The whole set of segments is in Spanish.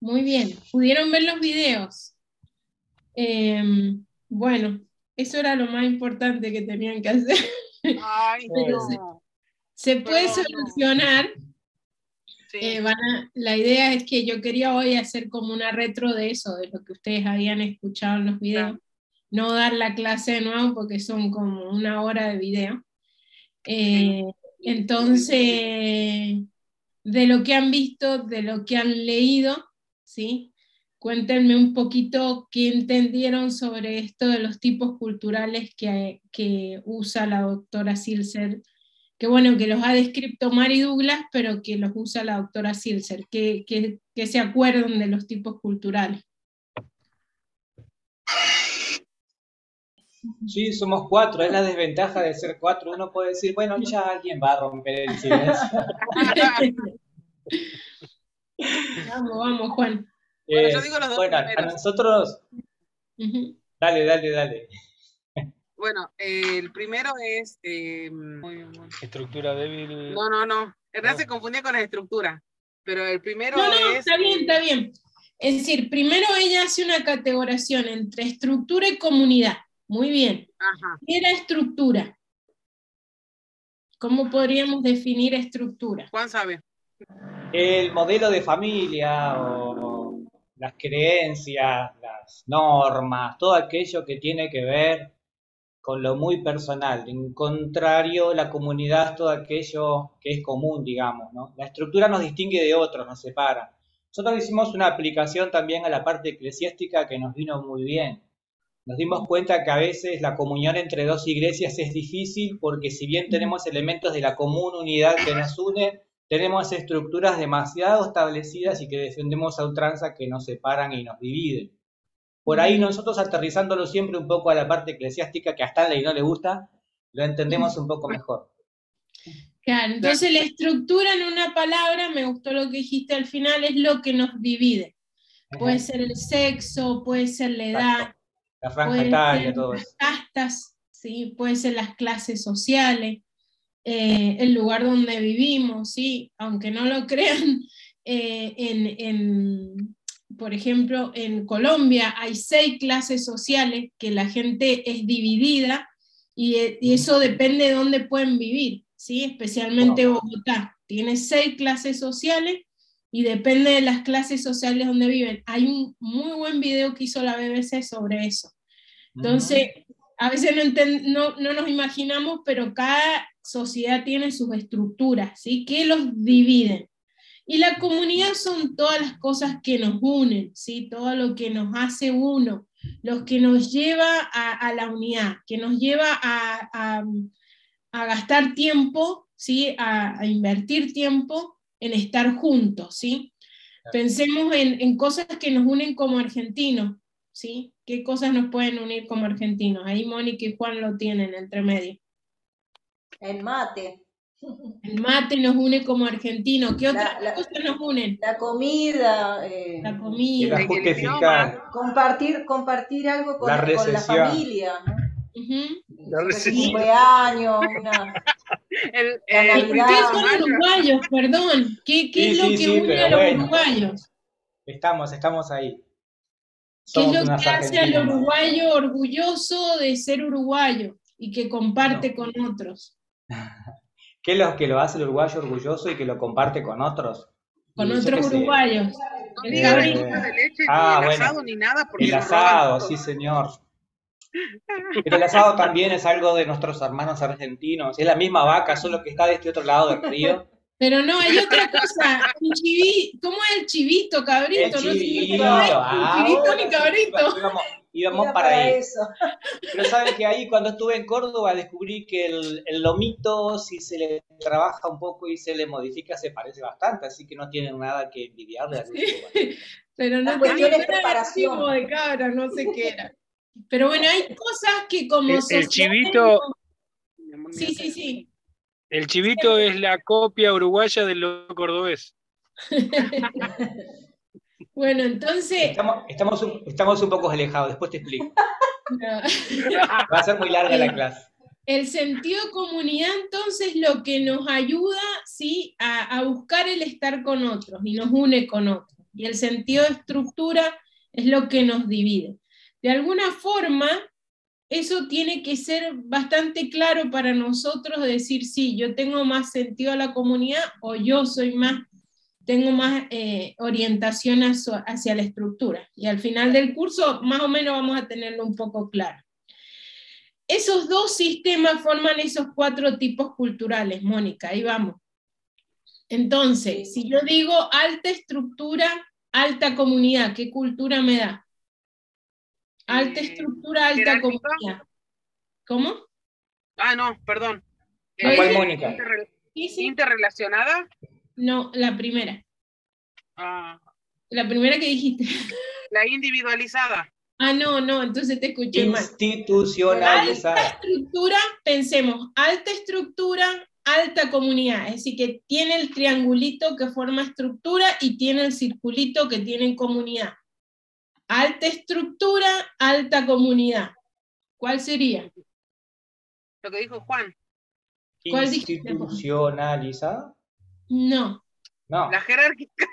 Muy bien. ¿Pudieron ver los videos? Em, bueno, eso era lo más importante que tenían que hacer. Ay, no. Se puede Pero solucionar. Sí. Eh, van a- la idea es que yo quería hoy hacer como una retro de eso, de lo que ustedes habían escuchado en los videos. No dar la clase de nuevo porque son como una hora de video. Eh, entonces, de lo que han visto, de lo que han leído, ¿sí? Cuéntenme un poquito qué entendieron sobre esto de los tipos culturales que, que usa la doctora Silser que bueno, que los ha descrito Mari Douglas, pero que los usa la doctora Silser, que, que, que se acuerdan de los tipos culturales. Sí, somos cuatro, es la desventaja de ser cuatro. Uno puede decir, bueno, ya alguien va a romper el silencio. vamos, vamos, Juan. Bueno, Eh, yo digo los dos bueno, a primeros. nosotros, dale, dale, dale. Bueno, eh, el primero es. eh, muy- muy- Estructura débil. no, no, no. En realidad No. se confundía con la estructura. Pero el primero No, no, es. está bien, eh, está bien. Es decir, primero ella hace una categorización entre estructura y comunidad. Muy bien. Ajá. ¿Qué era estructura? ¿Cómo podríamos definir estructura? Juan sabe. El modelo de familia o las creencias, las normas, todo aquello que tiene que ver con lo muy personal. En contrario, la comunidad es todo aquello que es común, digamos, ¿no? La estructura nos distingue de otros, nos separa. Nosotros hicimos una aplicación también a la parte eclesiástica que nos vino muy bien. Nos dimos cuenta que a veces la comunión entre dos iglesias es difícil porque si bien tenemos elementos de la común unidad que nos unen, tenemos estructuras demasiado establecidas y que defendemos a ultranza que nos separan y nos dividen. Por ahí nosotros aterrizándolo siempre un poco a la parte eclesiástica que a Stanley no le gusta, lo entendemos un poco mejor. Claro, entonces la estructura en una palabra, me gustó lo que dijiste al final, es lo que nos divide. Puede ser el sexo, puede ser la edad, La franja puede etaria, ser todo las eso. castas, ¿sí? puede ser las clases sociales, eh, el lugar donde vivimos, ¿sí? aunque no lo crean, eh, en, en, por ejemplo, en Colombia hay seis clases sociales que la gente es dividida y, eh, y eso depende de dónde pueden vivir, ¿sí? especialmente Bogotá. Tiene seis clases sociales y depende de las clases sociales donde viven. Hay un muy buen video que hizo la BBC sobre eso. Entonces, a veces no, no, no nos imaginamos, pero cada sociedad tiene sus estructuras, ¿sí? Que los dividen. Y la comunidad son todas las cosas que nos unen, ¿sí? Todo lo que nos hace uno, lo que nos lleva a, a la unidad, que nos lleva a, a- a gastar tiempo, ¿sí? A, a invertir tiempo en estar juntos, ¿sí? Pensemos en, en cosas que nos unen como argentinos, ¿sí? ¿Qué cosas nos pueden unir como argentinos? Ahí Mónica y Juan lo tienen entre medio. El mate, El mate nos une como argentinos. ¿Qué otras La- la- cosas nos unen? la comida, eh, La comida. El ajuste idioma. fiscal. compartir, compartir algo con La la, con la familia, ¿no? Ujú. La Un recesión. cumpleaños, una, El, La el-. Ustedes son uruguayos, perdón. ¿Qué, qué Sí, es lo sí, que sí, une a los bueno. uruguayos? Estamos, estamos ahí. ¿Qué es lo que hace al uruguayo orgulloso de ser uruguayo y que comparte con otros? ¿Qué es lo que lo hace el uruguayo orgulloso y que lo comparte con otros? Con Y otros uruguayos. no El diga cabrito. dulce de leche, Ah, ni el bueno. asado, ni nada, porque El asado, sí señor. Pero el asado también es algo de nuestros hermanos argentinos. Es la misma vaca, solo que está de este otro lado del río. Pero no, hay otra cosa. Un chivi- ¿Cómo es el chivito, cabrito? El no chivito. no es ah, ni chivito ahora ni sí, cabrito. Íbamos, íbamos para para ahí. eso. Pero saben que ahí cuando estuve en Córdoba descubrí que el, el lomito, si se le trabaja un poco y se le modifica, se parece bastante, así que no tienen nada que envidiarle al uruguayo. Pero no de preparación. de cabra, no sé qué era. Pero bueno, hay cosas que como El- el chivito- Sí, sí, sí. El chivito es la copia uruguaya del loco cordobés. Bueno, entonces, Estamos, estamos, un, estamos un poco alejados, después te explico. no. Va a ser muy larga la clase. el sentido de comunidad entonces lo que nos ayuda, ¿sí? A, a buscar el estar con otros y nos une con otros, y el sentido de estructura es lo que nos divide. De alguna forma, eso tiene que ser bastante claro para nosotros decir, sí, yo tengo más sentido a la comunidad o yo soy más, tengo más eh, orientación hacia, la estructura. Y al final del curso, más o menos vamos a tenerlo un poco claro. Esos dos sistemas forman esos cuatro tipos culturales, Mónica, ahí vamos. Entonces, si yo digo alta estructura, alta comunidad, ¿qué cultura me da? Alta Eh, estructura, alta jerárquica. comunidad. ¿Cómo? Ah, no, perdón. ¿Cuál, ¿Cuál, Mónica? interre- Sí, sí. ¿Interrelacionada? No, la primera. Ah, La primera que dijiste. la individualizada. Ah, no, no, entonces te escuché mal. Institucionalizada. estructura, pensemos, alta estructura, alta comunidad, es decir, que tiene el triangulito que forma estructura y tiene el circulito que tiene comunidad. Alta estructura, alta comunidad. ¿Cuál sería? Lo que dijo Juan. ¿Cuál? Institucionalizada. No, No. La jerárquica.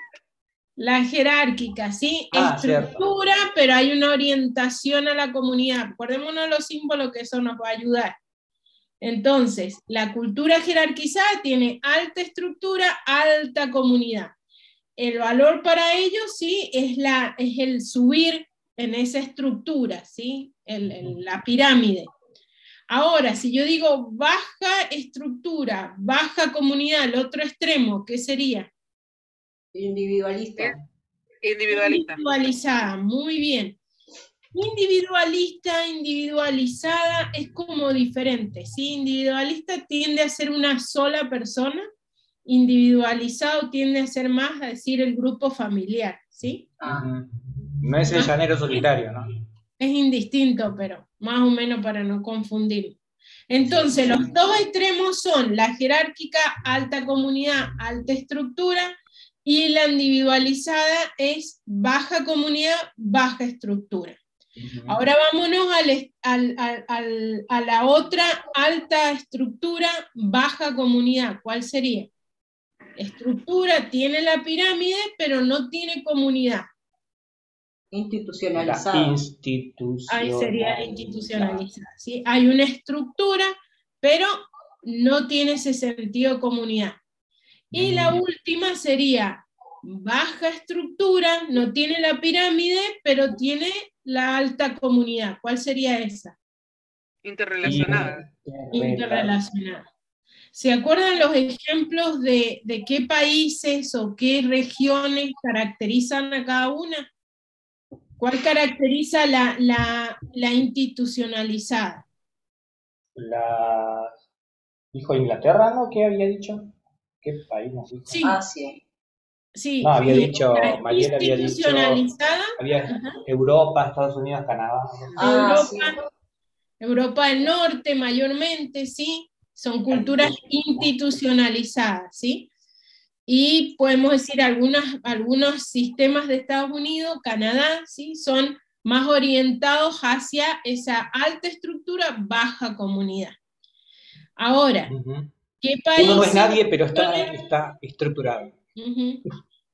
la jerárquica, ¿sí? Ah, estructura, pero hay una orientación a la comunidad. Acordémonos de los símbolos que eso nos va a ayudar. Entonces, la cultura jerarquizada tiene alta estructura, alta comunidad. El valor para ellos, sí, es, la, es el subir en esa estructura, ¿sí? El- el- la pirámide. Ahora, si yo digo baja estructura, baja comunidad, el otro extremo, ¿qué sería? Individualista. Individualista. Individualizada, muy bien. Individualista, individualizada es como diferente, ¿sí? Individualista tiende a ser una sola persona, individualizado tiende a ser más, a decir, el grupo familiar, ¿sí? No es el llanero solitario, ¿no? Es indistinto, pero más o menos para no confundir. Entonces, los dos extremos son la jerárquica, alta comunidad, alta estructura, y la individualizada es baja comunidad, baja estructura. Ahora vámonos al- al- al- a la otra alta estructura, baja comunidad. ¿Cuál sería? Estructura tiene la pirámide, pero no tiene comunidad. Institucionalizada. institución. Ahí sería institucionalizada. ¿sí? Hay una estructura, pero no tiene ese sentido de comunidad. Y la Mm. última sería baja estructura, no tiene la pirámide, pero tiene la alta comunidad. ¿Cuál sería esa? Interrelacionada. interrelacionada. ¿Se acuerdan los ejemplos de, de qué países o qué regiones caracterizan a cada una? ¿Cuál caracteriza la, la, la institucionalizada? La... Dijo Inglaterra, ¿no? ¿Qué había dicho? ¿Qué país nos dijo? Sí, Asia. sí. No, había sí, dicho, la Mariela había dicho- institucionalizada, Había Ajá. Europa, Estados Unidos, Canadá. Ah, Europa, sí. Europa del Norte mayormente, sí, son culturas institucionalizadas, ¿sí? Y podemos decir algunas, algunos sistemas de Estados Unidos, Canadá, ¿sí? Son más orientados hacia esa alta estructura, baja comunidad. Ahora. ¿qué países, Uno no es nadie, pero está, está estructurado.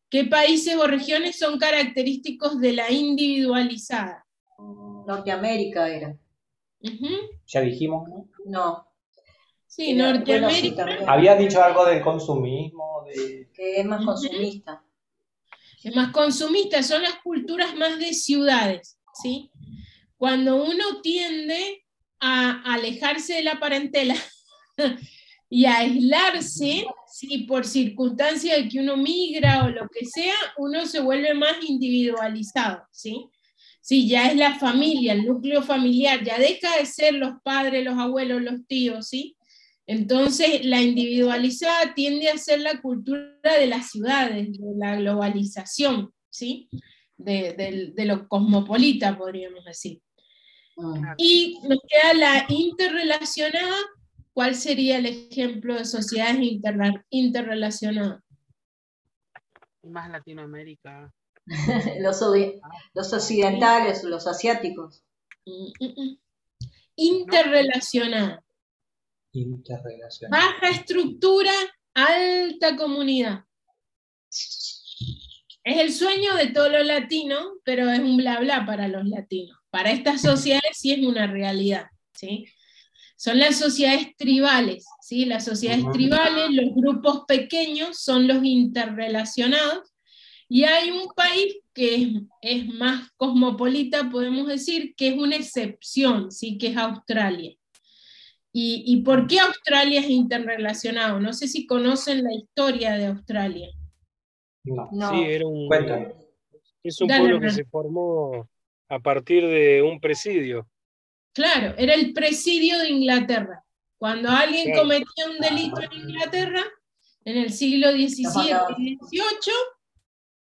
¿qué países o regiones son característicos de la individualizada? Norteamérica era. Ya dijimos, ¿no? No. Sí, era- bueno, sí, Norteamérica. también. Había dicho algo del consumismo, de... Que es más consumista. es más consumista, son las culturas más de ciudades, ¿sí? Cuando uno tiende a alejarse de la parentela y a aislarse, ¿sí? por circunstancia de que uno migra o lo que sea, uno se vuelve más individualizado, ¿sí? Sí, ya es la familia, el núcleo familiar, ya deja de ser los padres, los abuelos, los tíos, ¿sí? Entonces, la individualizada tiende a ser la cultura de las ciudades, de la globalización, ¿sí? De, lo cosmopolita, podríamos decir. Mm. Y nos queda la interrelacionada. ¿Cuál sería el ejemplo de sociedades interrelacionadas? Más Latinoamérica. Los, los occidentales, los asiáticos. Mm, interrelacionado. Baja estructura, alta comunidad. es el sueño de todos los latinos, pero es un bla bla para los latinos. Para estas sociedades sí es una realidad, ¿sí? Son las sociedades tribales, ¿sí? Las sociedades tribales, los grupos pequeños son los interrelacionados, y hay un país que es, es más cosmopolita, podemos decir, que es una excepción, ¿sí? Que es Australia. ¿Y, ¿Y por qué Australia es interrelacionado? No sé si conocen la historia de Australia. No. No. Sí, era un, Cuéntame. es un Dale, pueblo que se formó a partir de un presidio. Claro, era el presidio de Inglaterra. Cuando alguien Claro. cometía un delito en Inglaterra, en el siglo XVII y XVIII,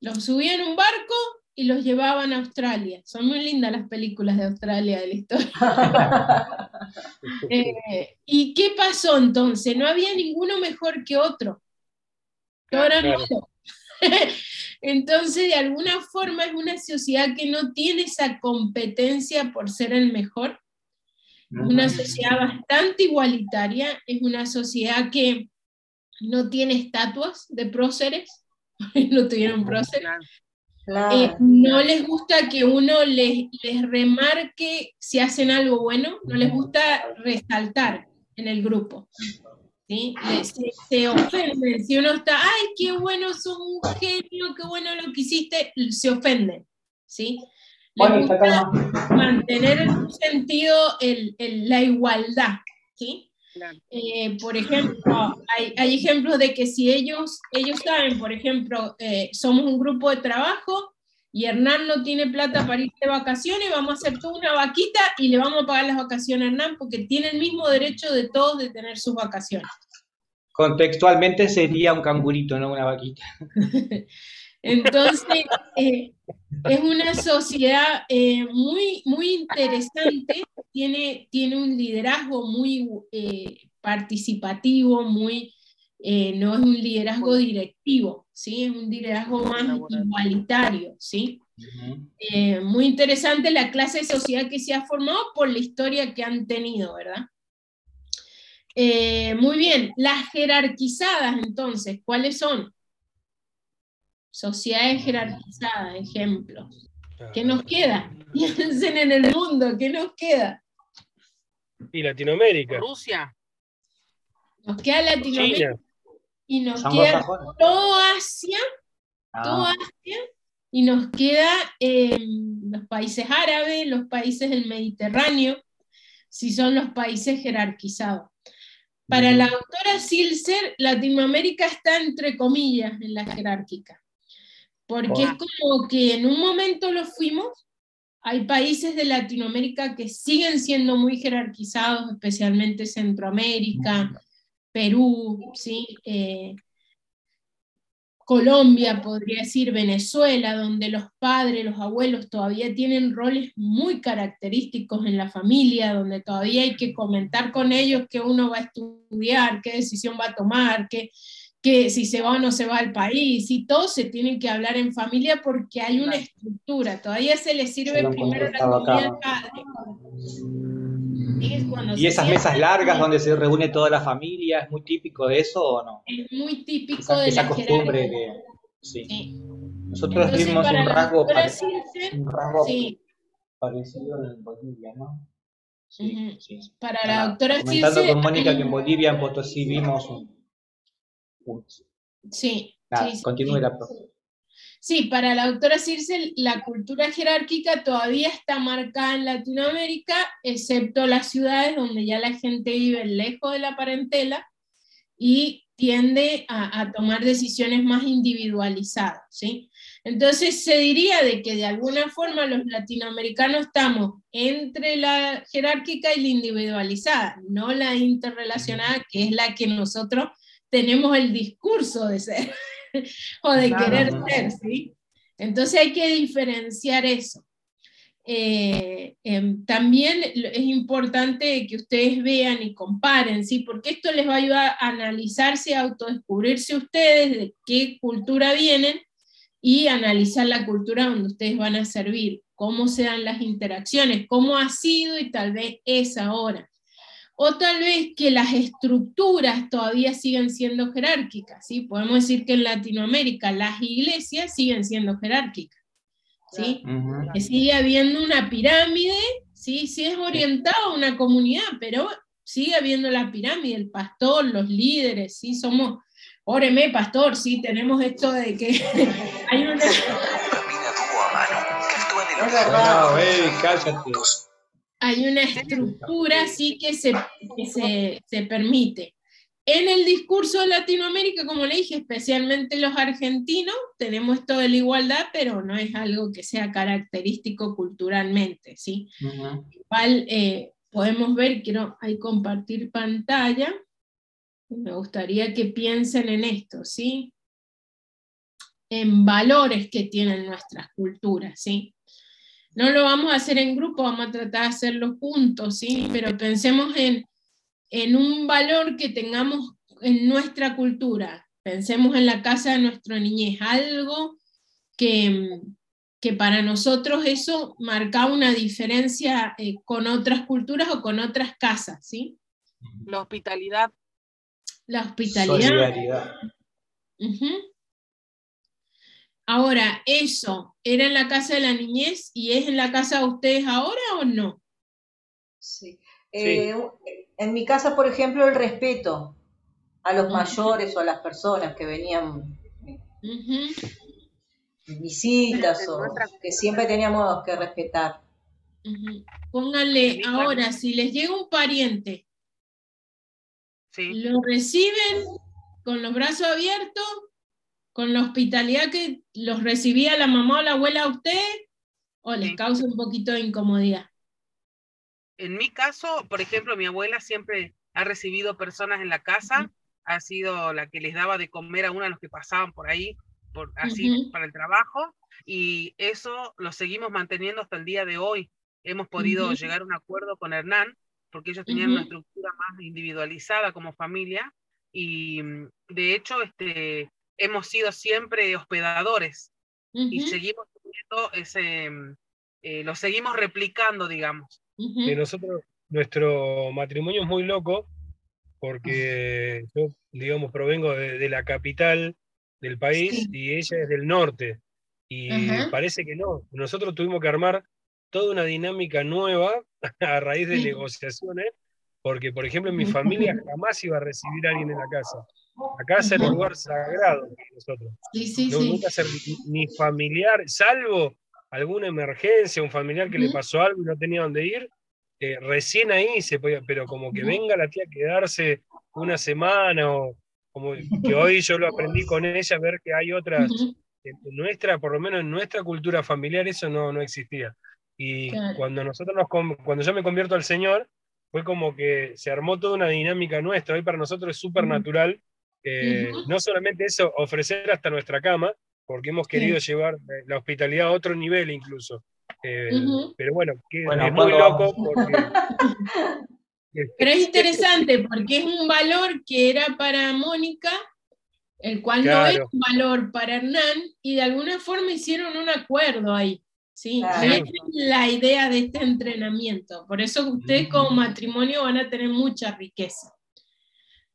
los subían en un barco y los llevaban a Australia. Son muy lindas las películas de Australia de la historia. Eh, ¿Y qué pasó entonces? No había ninguno mejor que otro. Era Claro. Entonces, de alguna forma es una sociedad que no tiene esa competencia por ser el mejor. Es una sociedad bastante igualitaria, es una sociedad que no tiene estatuas de próceres, no tuvieron próceres. Claro. Eh, Claro. no les gusta que uno les, les remarque si hacen algo bueno, no les gusta resaltar en el grupo. ¿sí? Les- se, se ofenden. Si uno está, ay, qué bueno, sos un genio, qué bueno lo que hiciste, se ofenden. ¿sí? Les está gusta mantener en un sentido el- el- la igualdad. ¿sí? Claro. Eh, por ejemplo, hay, hay ejemplos de que si ellos, ellos saben, por ejemplo, eh, somos un grupo de trabajo y Hernán no tiene plata para ir de vacaciones, vamos a hacer toda una vaquita y le vamos a pagar las vacaciones a Hernán porque tiene el mismo derecho de todos de tener sus vacaciones. Contextualmente sería un cangurito, no una vaquita. Entonces, eh, es una sociedad eh, muy, muy interesante, tiene, tiene un liderazgo muy eh, participativo, muy, eh, no es un liderazgo directivo, ¿sí? es un liderazgo más igualitario. ¿sí? Muy interesante la clase de sociedad que se ha formado por la historia que han tenido, ¿verdad? Muy bien, las jerarquizadas entonces, ¿cuáles son? Sociedades jerarquizadas, ejemplos. ¿Qué nos queda? Piensen en el mundo, ¿qué nos queda? Y Latinoamérica, Rusia. Nos queda Latinoamérica China, y nos queda todo Asia, todo Ah, Asia, y nos queda eh, los países árabes, los países del Mediterráneo, si son los países jerarquizados. Para la doctora Silser, Latinoamérica está entre comillas en la jerárquica, porque es como que en un momento lo fuimos, hay países de Latinoamérica que siguen siendo muy jerarquizados, especialmente Centroamérica, Perú, ¿sí? Eh, Colombia, podría decir Venezuela, donde los padres, los abuelos todavía tienen roles muy característicos en la familia, donde todavía hay que comentar con ellos qué uno va a estudiar, qué decisión va a tomar, qué, qué- si se va o no se va al país, y todo se tiene que hablar en familia porque hay una estructura, todavía se le sirve primero la comida al padre. Es ¿Y esas mesas la largas donde se reúne toda la familia, es muy típico de eso o no? es muy típico Esa, de esa la costumbre jerarquía. de... Sí. Sí. Nosotros Entonces, vimos un rasgo, doctora pare- Silse, un rasgo sí, parecido en Bolivia, ¿no? Sí, sí. para la doctora comentando con Mónica que en Bolivia, en Potosí, vimos un... sí, Nada, sí, sí, continúe sí. la profe. Sí, para la doctora Circe, la cultura jerárquica todavía está marcada en Latinoamérica, excepto las ciudades donde ya la gente vive lejos de la parentela y tiende a, a tomar decisiones más individualizadas, ¿sí? Entonces se diría de que de alguna forma los latinoamericanos estamos entre la jerárquica y la individualizada, no la interrelacionada, que es la que nosotros tenemos el discurso de ser o de Claro. querer ser, ¿sí? Entonces hay que diferenciar eso. Eh, em, también es importante que ustedes vean y comparen, ¿sí? Porque esto les va a ayudar a analizarse, a autodescubrirse ustedes de qué cultura vienen y analizar la cultura donde ustedes van a servir, cómo se dan las interacciones, cómo ha sido y tal vez es ahora. O tal vez que las estructuras todavía siguen siendo jerárquicas, ¿sí? Podemos decir que en Latinoamérica las iglesias siguen siendo jerárquicas, ¿sí? Que sigue habiendo una pirámide, ¿sí? Sí es orientado a una comunidad, pero sigue habiendo la pirámide, el pastor, los líderes, ¿sí? Somos, óreme, pastor, sí, tenemos esto de que hay una... Hay una estructura sí que, se, se, permite. En el discurso de Latinoamérica, como le dije, especialmente los argentinos, tenemos esto de la igualdad, pero no es algo que sea característico culturalmente, ¿sí? Igual eh, podemos ver, quiero ahí compartir pantalla, me gustaría que piensen en esto, ¿sí? En valores que tienen nuestras culturas, ¿sí? No lo vamos a hacer en grupo, vamos a tratar de hacerlo juntos, ¿sí? Pero pensemos en, en un valor que tengamos en nuestra cultura. Pensemos en la casa de nuestra niñez, algo que, que para nosotros eso marca una diferencia eh, con otras culturas o con otras casas, ¿sí? La hospitalidad. La hospitalidad. Solidaridad. Ahora, ¿eso era en la casa de la niñez y es en la casa de ustedes ahora o no? Sí. Eh, en mi casa, por ejemplo, el respeto a los mayores o a las personas que venían visitas o que siempre teníamos que respetar. Pónganle ahora, si les llega un pariente, ¿lo reciben con los brazos abiertos con la hospitalidad que los recibía la mamá o la abuela a usted o les causa un poquito de incomodidad? En mi caso, por ejemplo, mi abuela siempre ha recibido personas en la casa, ha sido la que les daba de comer a uno de los que pasaban por ahí, por, así para el trabajo, y eso lo seguimos manteniendo hasta el día de hoy. Hemos podido llegar a un acuerdo con Hernán, porque ellos tenían una estructura más individualizada como familia, y mm, de hecho, este, hemos sido siempre hospedadores y seguimos ese, mm, eh, lo seguimos replicando, digamos. Y nosotros, nuestro matrimonio es muy loco porque yo, digamos, provengo de, la capital del país y ella es del norte. Y parece que no. Nosotros tuvimos que armar toda una dinámica nueva a raíz de negociaciones, porque, por ejemplo, en mi familia jamás iba a recibir a alguien en la casa. Acá es el lugar sagrado para nosotros. Sí, sí, no, Nunca ser ni familiar, salvo alguna emergencia, un familiar que le pasó algo y no tenía dónde ir, eh, recién ahí se podía, pero como que venga la tía a quedarse una semana o como que hoy yo lo aprendí con ella, ver que hay otras, en nuestra, por lo menos en nuestra cultura familiar eso no, no existía. Y cuando nosotros nos, cuando yo me convierto al Señor, fue como que se armó toda una dinámica nuestra. Hoy para nosotros es súper natural no solamente eso, ofrecer hasta nuestra cama, porque hemos querido llevar eh, la hospitalidad a otro nivel incluso. Eh, pero bueno, es muy loco porque... Pero es interesante porque es un valor que era para Mónica, el cual no es un valor para Hernán, y de alguna forma hicieron un acuerdo ahí. ¿sí? es la idea de este entrenamiento. Por eso ustedes como matrimonio van a tener mucha riqueza.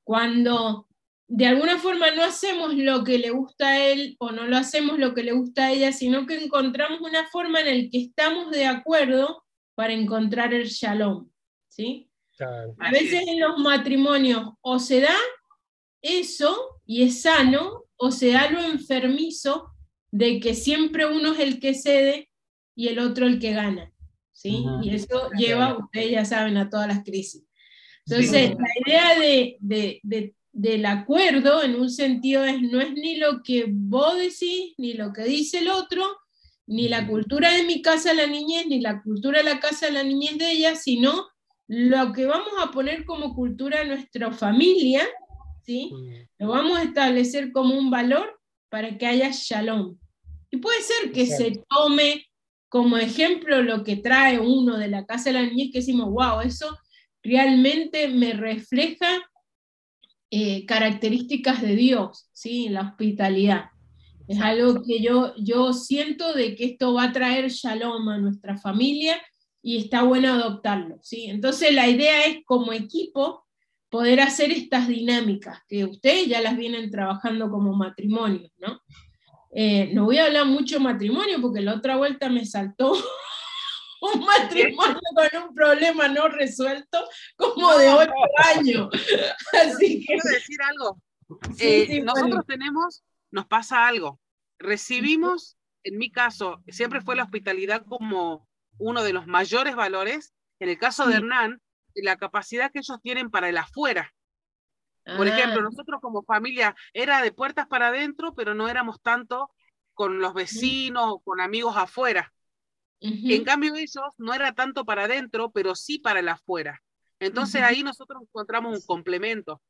Cuando de alguna forma no hacemos lo que le gusta a él o no lo hacemos lo que le gusta a ella, sino que encontramos una forma en la que estamos de acuerdo para encontrar el shalom. ¿sí? A veces en los matrimonios o se da eso y es sano, o se da lo enfermizo de que siempre uno es el que cede y el otro el que gana. ¿sí? Y eso lleva, ustedes ya saben, a todas las crisis. Entonces, la idea de, de del acuerdo en un sentido es no es ni lo que vos decís, ni lo que dice el otro, ni la cultura de mi casa la niñez, ni la cultura de la casa de la niñez de ella, sino lo que vamos a poner como cultura en nuestra familia, ¿sí? Lo vamos a establecer como un valor para que haya shalom. Y puede ser que se tome como ejemplo lo que trae uno de la casa de la niñez, que decimos, wow, eso realmente me refleja eh, características de Dios, ¿sí? la hospitalidad. Es algo que yo, yo siento de que esto va a traer shalom a nuestra familia y está bueno adoptarlo, ¿sí? Entonces la idea es como equipo poder hacer estas dinámicas, que ustedes ya las vienen trabajando como matrimonio, ¿no? Eh, no voy a hablar mucho matrimonio porque la otra vuelta me saltó un matrimonio con un problema no resuelto como de ocho años. Así que... Quiero decir algo. Eh, nosotros tenemos, nos pasa algo. Recibimos, en mi caso, siempre fue la hospitalidad como uno de los mayores valores. En el caso de Hernán, la capacidad que ellos tienen para el afuera. Por ejemplo, ah. nosotros como familia era de puertas para adentro, pero no éramos tanto con los vecinos o con amigos afuera. En cambio, ellos no era tanto para adentro, pero sí para el afuera. Entonces ahí nosotros encontramos un complemento.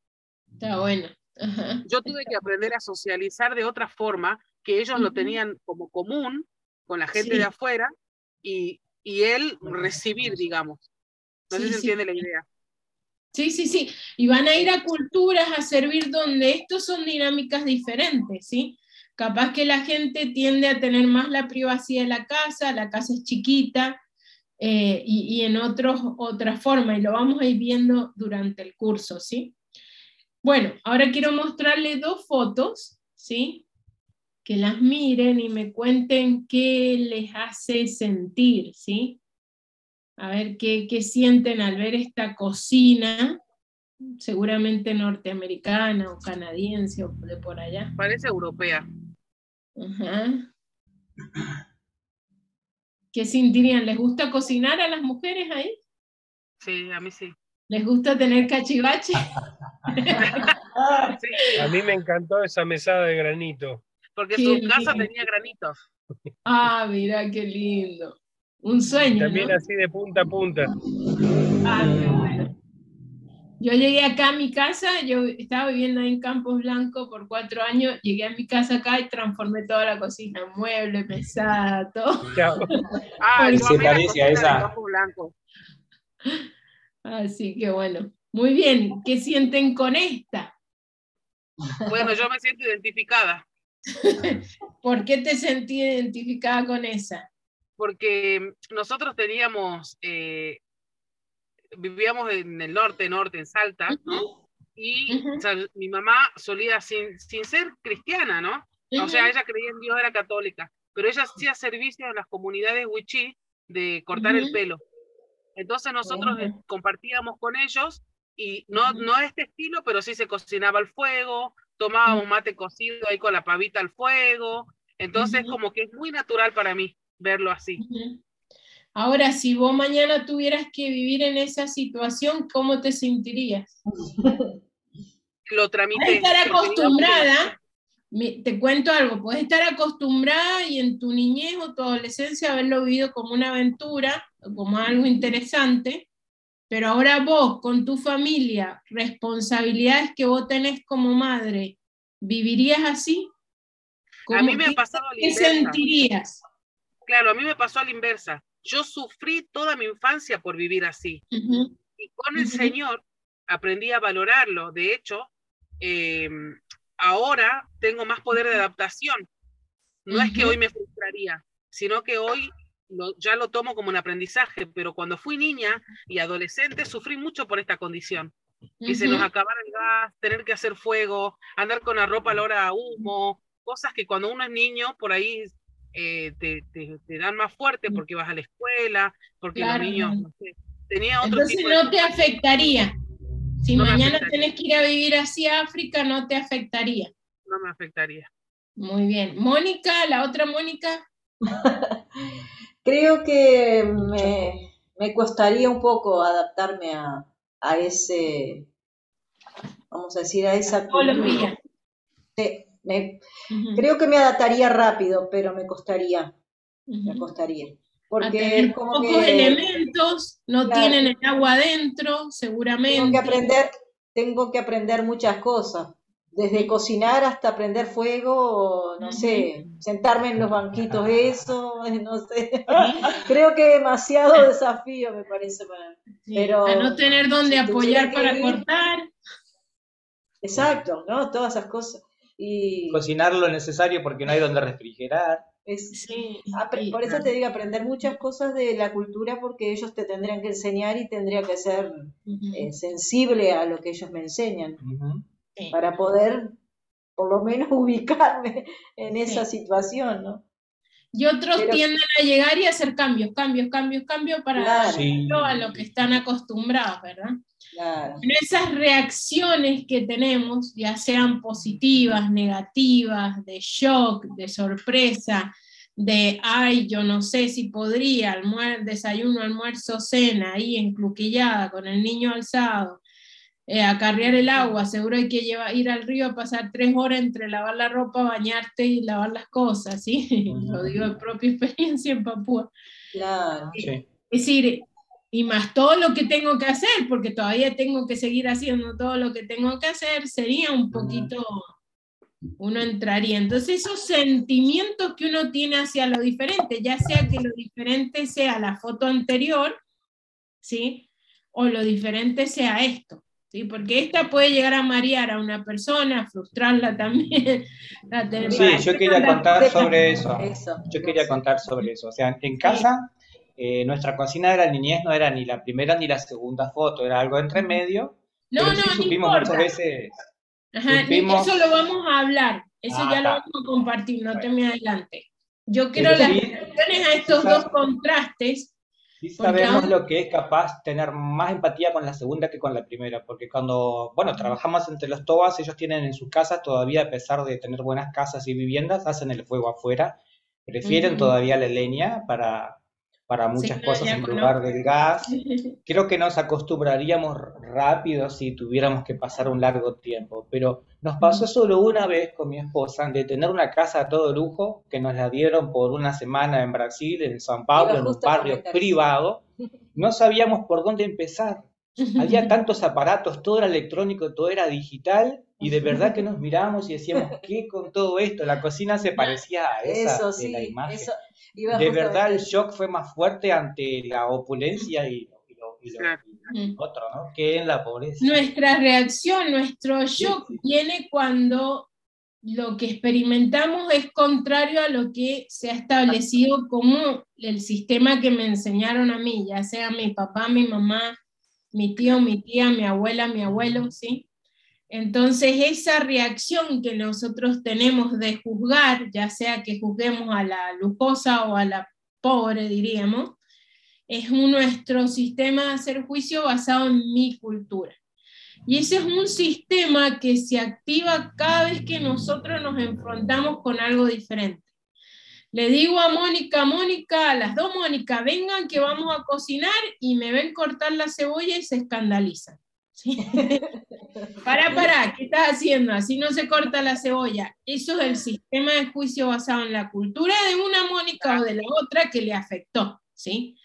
Está bueno. Yo tuve que aprender a socializar de otra forma, que ellos lo tenían como común con la gente de afuera y, y él recibir, digamos. No sé si entiende la idea. Sí, sí, sí. Y van a ir a culturas a servir donde estos son dinámicas diferentes, ¿sí? Capaz que la gente tiende a tener más la privacidad de la casa, la casa es chiquita, eh, y, en otros, otra forma, y lo vamos a ir viendo durante el curso, ¿sí? Bueno, ahora quiero mostrarle dos fotos, ¿sí? Que las miren y me cuenten qué les hace sentir, ¿sí? a ver qué, sienten al ver esta cocina, seguramente norteamericana o canadiense o de por allá. Parece europea. Ajá. ¿Qué sentirían? ¿Les gusta cocinar a las mujeres ahí? Sí, a mí sí. ¿Les gusta tener cachivache? A mí me encantó esa mesada de granito. Porque su casa tenía granitos. Ah, mira qué lindo. Un sueño. También así de punta a punta. Ah, yo llegué acá a mi casa, yo estaba viviendo ahí en Campos Blanco por cuatro años, llegué a mi casa acá y transformé toda la cocina, mueble, mesada, todo. ah, se parece a esa. Así que bueno, muy bien, ¿qué sienten con esta? Bueno, yo me siento identificada. ¿Por qué te sentí identificada con esa? porque nosotros teníamos, eh, vivíamos en el norte, norte, en Salta, ¿no? Y mi mamá solía, sin, sin ser cristiana, ¿no? O sea, ella creía en Dios, era católica, pero ella hacía servicio en las comunidades wichí de cortar el pelo. Entonces nosotros compartíamos con ellos y no, no este estilo, pero sí se cocinaba al fuego, tomábamos mate cocido ahí con la pavita al fuego. Entonces, como que es muy natural para mí verlo así. Ahora, si vos mañana tuvieras que vivir en esa situación, ¿cómo te sentirías? Lo tramité. Puedes estar acostumbrada, te cuento algo, puedes estar acostumbrada y en tu niñez o tu adolescencia haberlo vivido como una aventura, como algo interesante, pero ahora vos, con tu familia, responsabilidades que vos tenés como madre, ¿vivirías así? A mí me ha pasado ¿Qué sentirías? Claro, a mí me pasó a la inversa. Yo sufrí toda mi infancia por vivir así. Y con el Señor aprendí a valorarlo. De hecho, em, ahora tengo más poder de adaptación. No es que hoy me frustraría, sino que hoy ya lo tomo como un aprendizaje, pero cuando fui niña y adolescente sufrí mucho por esta condición. Que se nos acabara el gas, tener que hacer fuego, andar con la ropa a la hora a humo, cosas que cuando uno es niño por ahí eh, te, dan más fuerte porque vas a la escuela, porque los niños, no sé, tenía otro Entonces no te afectaría. Si mañana tenés que ir a vivir hacia África, no te afectaría. No me afectaría. Muy bien. Mónica, la otra Mónica. Creo que me, me, costaría un poco adaptarme a, a ese, vamos a decir, a esa Creo que me adaptaría rápido, pero me costaría. Me costaría. Porque como pocos elementos, no tienen el agua adentro, seguramente. Tengo que aprender, tengo que aprender muchas cosas. Desde cocinar hasta prender fuego, no sé, sentarme en los banquitos, eso, no sé. Creo que demasiado desafío me parece para Pero, a no tener dónde apoyar para cortar. Exacto, ¿no? Todas esas cosas. Cocinar lo necesario porque no hay donde refrigerar. por eso te digo, aprender muchas cosas de la cultura porque ellos te tendrían que enseñar y tendría que ser eh, sensible a lo que ellos me enseñan para poder por lo menos ubicarme en esa situación, ¿no? Y otros tienden a llegar y hacer cambios, cambios, cambios, cambios para a lo que están acostumbrados, ¿verdad? Claro. esas reacciones que tenemos, ya sean positivas, negativas, de shock, de sorpresa, de, ay, yo no sé si podría, almuer desayuno, almuerzo, cena, ahí encluquillada con el niño alzado, eh, acarrear el agua, seguro hay que llevar, ir al río a pasar tres horas entre lavar la ropa, bañarte y lavar las cosas, ¿sí? Lo digo de propia experiencia en Papúa. Claro. Es decir, y más todo lo que tengo que hacer, porque todavía tengo que seguir haciendo todo lo que tengo que hacer, sería un poquito, uno entraría. Entonces esos sentimientos que uno tiene hacia lo diferente, ya sea que lo diferente sea la foto anterior, ¿sí? O lo diferente sea esto. ¿Sí? Porque esta puede llegar a marear a una persona, frustrarla también. sí, yo quería contar sobre eso. Yo quería contar sobre eso. O sea, en casa eh, nuestra cocina de la niñez no era ni la primera ni la segunda foto, era algo entre medio. No, no, sí supimos muchas veces. Ajá, Eso lo vamos a hablar, eso ah, ya lo vamos a compartir, no te me adelante. Yo quiero las a estos dos contrastes. Sí sabemos lo que es capaz tener más empatía con la segunda que con la primera, porque cuando, bueno, trabajamos entre los tobas, ellos tienen en sus casas todavía, a pesar de tener buenas casas y viviendas, hacen el fuego afuera, prefieren todavía la leña para, para muchas cosas en lugar del gas. Creo que nos acostumbraríamos rápido si tuviéramos que pasar un largo tiempo, pero nos pasó solo una vez con mi esposa de tener una casa a todo lujo que nos la dieron por una semana en Brasil, en San Pablo, en un barrio privado. No sabíamos por dónde empezar. Había tantos aparatos, todo era electrónico, todo era digital, y de verdad que nos miramos y decíamos, ¿qué con todo esto? La cocina se parecía a esa de la imagen de verdad el shock fue más fuerte ante la opulencia y, lo, otro, ¿no? Que en la pobreza. Nuestra reacción, nuestro shock viene cuando lo que experimentamos es contrario a lo que se ha establecido como el sistema que me enseñaron a mí, ya sea mi papá, mi mamá, mi tío, mi tía, mi abuela, mi abuelo, ¿sí? Entonces, esa reacción que nosotros tenemos de juzgar, ya sea que juzguemos a la lujosa o a la pobre, diríamos, es nuestro sistema de hacer juicio basado en mi cultura. Y ese es un sistema que se activa cada vez que nosotros nos enfrentamos con algo diferente. Le digo a Mónica, Mónica, a las dos Mónica, vengan que vamos a cocinar y me ven cortar la cebolla y se escandalizan. Para, para, ¿qué estás haciendo? Así no se corta la cebolla. Eso es el sistema de juicio basado en la cultura de una Mónica o de la otra que le afectó, ¿sí?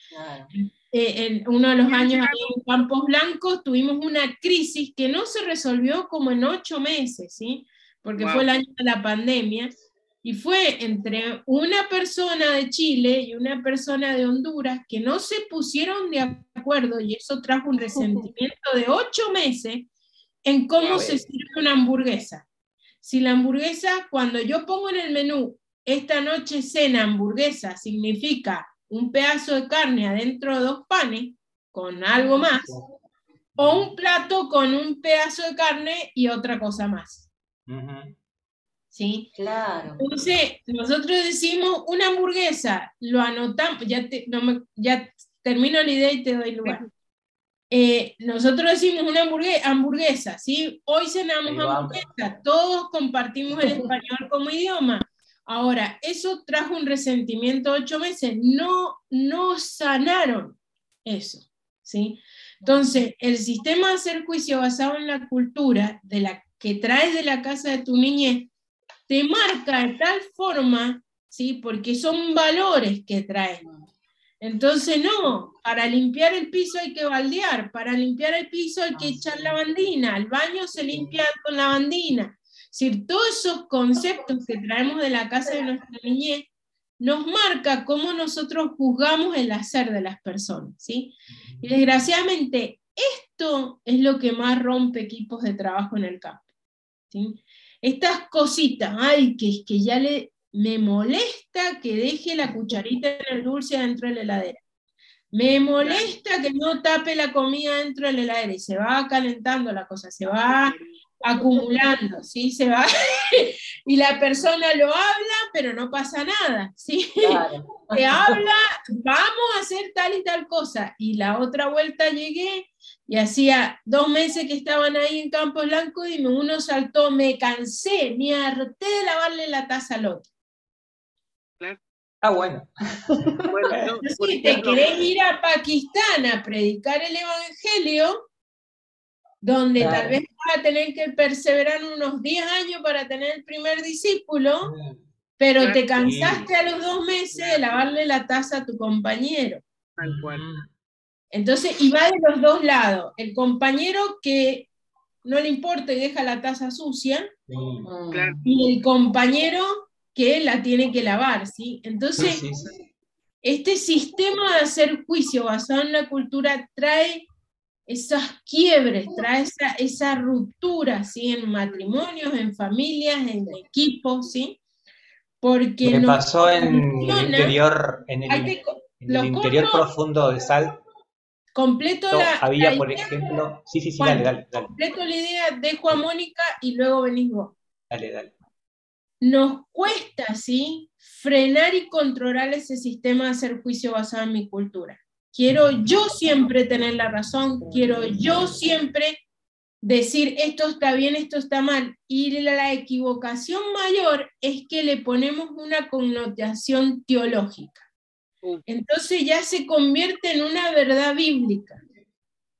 Eh, en uno de los años en Campos Blancos tuvimos una crisis que no se resolvió como en ocho meses, ¿sí? Porque fue el año de la pandemia y fue entre una persona de Chile y una persona de Honduras que no se pusieron de acuerdo y eso trajo un resentimiento de ocho meses en cómo se sirve una hamburguesa. Si la hamburguesa, cuando yo pongo en el menú, esta noche cena hamburguesa, significa un pedazo de carne adentro de dos panes con algo más, o un plato con un pedazo de carne y otra cosa más. ¿Sí? Claro. Entonces, nosotros decimos una hamburguesa, lo anotamos, ya, ya termino la idea y te doy lugar. Eh, nosotros decimos una hamburguesa, hamburguesa, ¿sí? Hoy cenamos hamburguesa, todos compartimos el español como idioma. Ahora, eso trajo un resentimiento ocho meses, no, no sanaron eso, ¿sí? Entonces, el sistema de hacer juicio basado en la cultura de la que traes de la casa de tu niñez te marca de tal forma, ¿sí? Porque son valores que traen. Entonces, no, para limpiar el piso hay que baldear, para limpiar el piso hay que echar lavandina, el baño se limpia con lavandina. Si todos esos conceptos que traemos de la casa de nuestra niñez nos marca cómo nosotros juzgamos el hacer de las personas, ¿sí? Y desgraciadamente, esto es lo que más rompe equipos de trabajo en el campo, ¿sí? Estas cositas, ay, que, que ya le, me molesta que deje la cucharita en el dulce dentro de la heladera. Me molesta que no tape la comida dentro de la heladera y se va calentando la cosa, se va acumulando, ¿sí? Se va, y la persona lo habla, pero no pasa nada, ¿sí? Se habla, vamos a hacer tal y tal cosa, y la otra vuelta llegué y hacía dos meses que estaban ahí en Campo Blanco y uno saltó, me cansé, me harté de lavarle la taza al otro. Ah, bueno. bueno si te querés ir a Pakistán a predicar el Evangelio, donde tal vez vas a tener que perseverar unos 10 años para tener el primer discípulo, pero te cansaste a los dos meses de lavarle la taza a tu compañero. Tal cual. Entonces, y va de los dos lados. El compañero que no le importa y deja la taza sucia, y el compañero que la tiene que lavar, ¿sí? Entonces, este sistema de hacer juicio basado en la cultura trae esas quiebres, trae esa, esa ruptura, ¿sí? En matrimonios, en familias, en equipos, ¿sí? Porque Me pasó en el interior, en el, interior profundo de Sal. Completo la, había, por ejemplo, sí, sí, sí, dale, dale, dale. Completo la idea, dejo a Mónica y luego venís vos. Dale, dale nos cuesta, ¿sí? Frenar y controlar ese sistema de hacer juicio basado en mi cultura. Quiero yo siempre tener la razón, quiero yo siempre decir esto está bien, esto está mal. Y la equivocación mayor es que le ponemos una connotación teológica. Entonces ya se convierte en una verdad bíblica.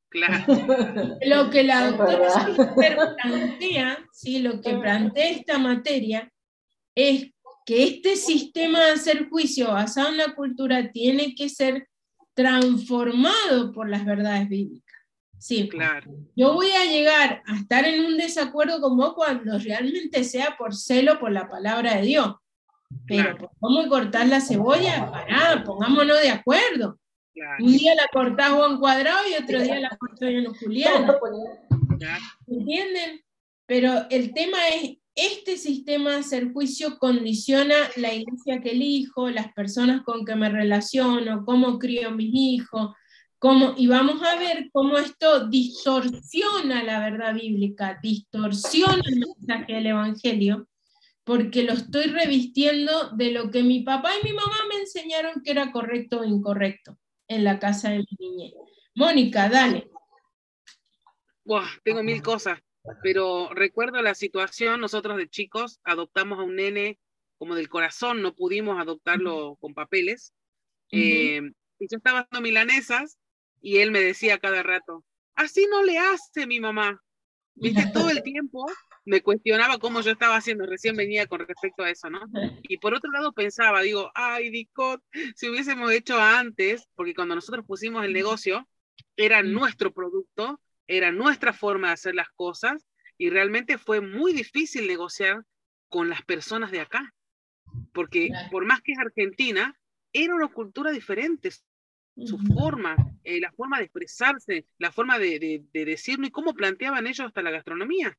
Claro. Lo que la doctora plantea, ¿sí? lo que plantea esta materia, es que este sistema de hacer juicio basado en la cultura tiene que ser transformado por las verdades bíblicas. Sí, claro. Yo voy a llegar a estar en un desacuerdo con vos cuando realmente sea por celo por la palabra de Dios. Pero cómo cortar la cebolla, pará, pongámonos de acuerdo. Un día la cortás Juan Cuadrado y otro día la cortás en Julián. ¿Entienden? Pero el tema es este sistema de hacer juicio condiciona la iglesia que elijo, las personas con que me relaciono, cómo crío a mis hijos, cómo, y vamos a ver cómo esto distorsiona la verdad bíblica, distorsiona el mensaje del Evangelio, porque lo estoy revistiendo de lo que mi papá y mi mamá me enseñaron que era correcto o incorrecto en la casa de mi niñez. Mónica, dale. Buah, tengo mil cosas pero recuerdo la situación, nosotros de chicos adoptamos a un nene como del corazón, no pudimos adoptarlo con papeles. Eh, y yo estaba dando milanesas y él me decía cada rato, así no le hace mi mamá. Viste, todo el tiempo me cuestionaba cómo yo estaba haciendo, recién venía con respecto a eso, ¿no? Y por otro lado pensaba, digo, ay, Dicot, si hubiésemos hecho antes, porque cuando nosotros pusimos el negocio, era nuestro producto, era nuestra forma de hacer las cosas y realmente fue muy difícil negociar con las personas de acá, porque por más que es Argentina, era una cultura diferente, su forma, eh, la forma de expresarse, la forma de, de, decirlo y cómo planteaban ellos hasta la gastronomía.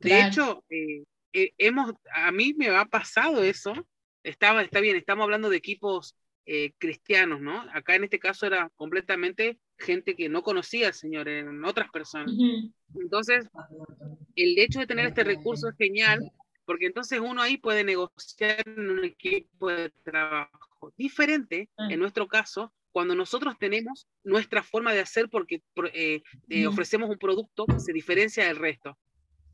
De hecho, eh, eh, hemos, a mí me ha pasado eso, estaba, está bien, estamos hablando de equipos cristianos, ¿no? Acá en este caso era completamente gente que no conocía al Señor, en otras personas. Entonces, el hecho de tener este recurso es genial, porque entonces uno ahí puede negociar en un equipo de trabajo diferente, ah. en nuestro caso, cuando nosotros tenemos nuestra forma de hacer porque eh, eh, ofrecemos un producto que se diferencia del resto.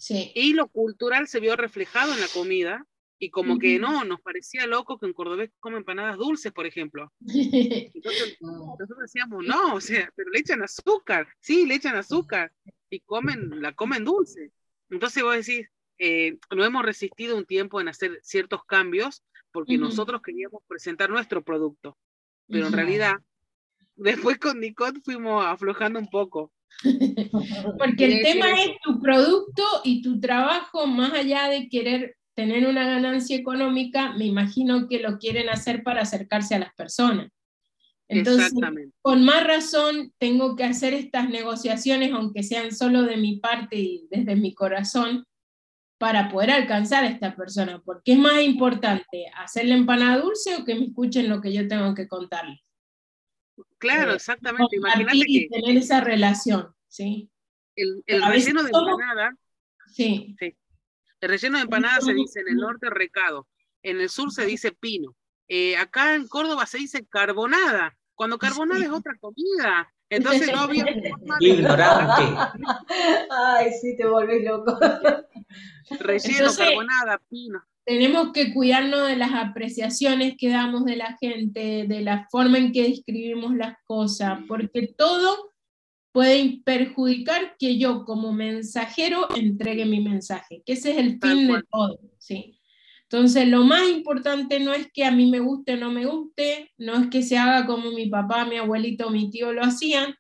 Sí. Y lo cultural se vio reflejado en la comida, y como que no, nos parecía loco que en cordobés comen empanadas dulces, por ejemplo. Entonces, nosotros decíamos, no, o sea, pero le echan azúcar, sí, le echan azúcar, y comen, la comen dulce. Entonces vos decís, eh, no hemos resistido un tiempo en hacer ciertos cambios porque nosotros queríamos presentar nuestro producto, pero en realidad, después con Nicot fuimos aflojando un poco. Porque el tema es tu producto y tu trabajo, más allá de querer tener una ganancia económica, me imagino que lo quieren hacer para acercarse a las personas. Entonces, con más razón, tengo que hacer estas negociaciones, aunque sean solo de mi parte y desde mi corazón, para poder alcanzar a esta persona, porque es más importante hacer la empanada dulce o que me escuchen lo que yo tengo que contarles. Claro, Eh, exactamente. Imagínate y que tener esa relación, ¿sí? el, el a veces relleno de somos- empanada, Sí, el relleno de empanada se dice en el norte recado, en el sur se dice pino. Eh, acá en Córdoba se dice carbonada, cuando carbonada es otra comida. Entonces no había forma Ignorante. Ay, sí, te volvés loco. relleno, Entonces- carbonada, pino. Tenemos que cuidarnos de las apreciaciones que damos de la gente, de la forma en que describimos las cosas, porque todo puede perjudicar que yo como mensajero entregue mi mensaje, que ese es el fin de todo, ¿sí? Entonces, lo más importante no es que a mí me guste o no me guste, no es que se haga como mi papá, mi abuelito, mi tío lo hacían,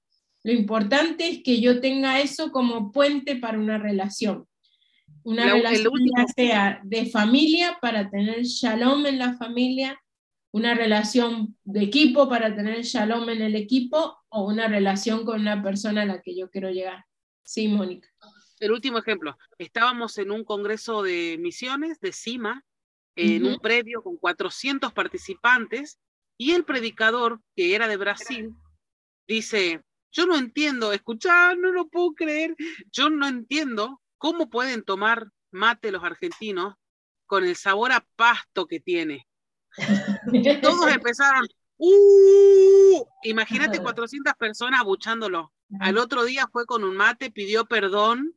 lo importante es que yo tenga eso como puente para una relación. Una La- el relación ya sea de familia para tener shalom en la familia, una relación de equipo para tener shalom en el equipo o una relación con una persona a la que yo quiero llegar. Sí, Mónica. El último ejemplo, estábamos en un congreso de misiones de CIMA, en un predio con 400 participantes, y el predicador, que era de Brasil, dice, yo no entiendo, escuchá, no lo puedo creer, yo no entiendo cómo pueden tomar mate los argentinos con el sabor a pasto que tiene. Todos empezaron, ¡uh! Imagínate 400 personas abuchándolo. Al otro día fue con un mate, pidió perdón,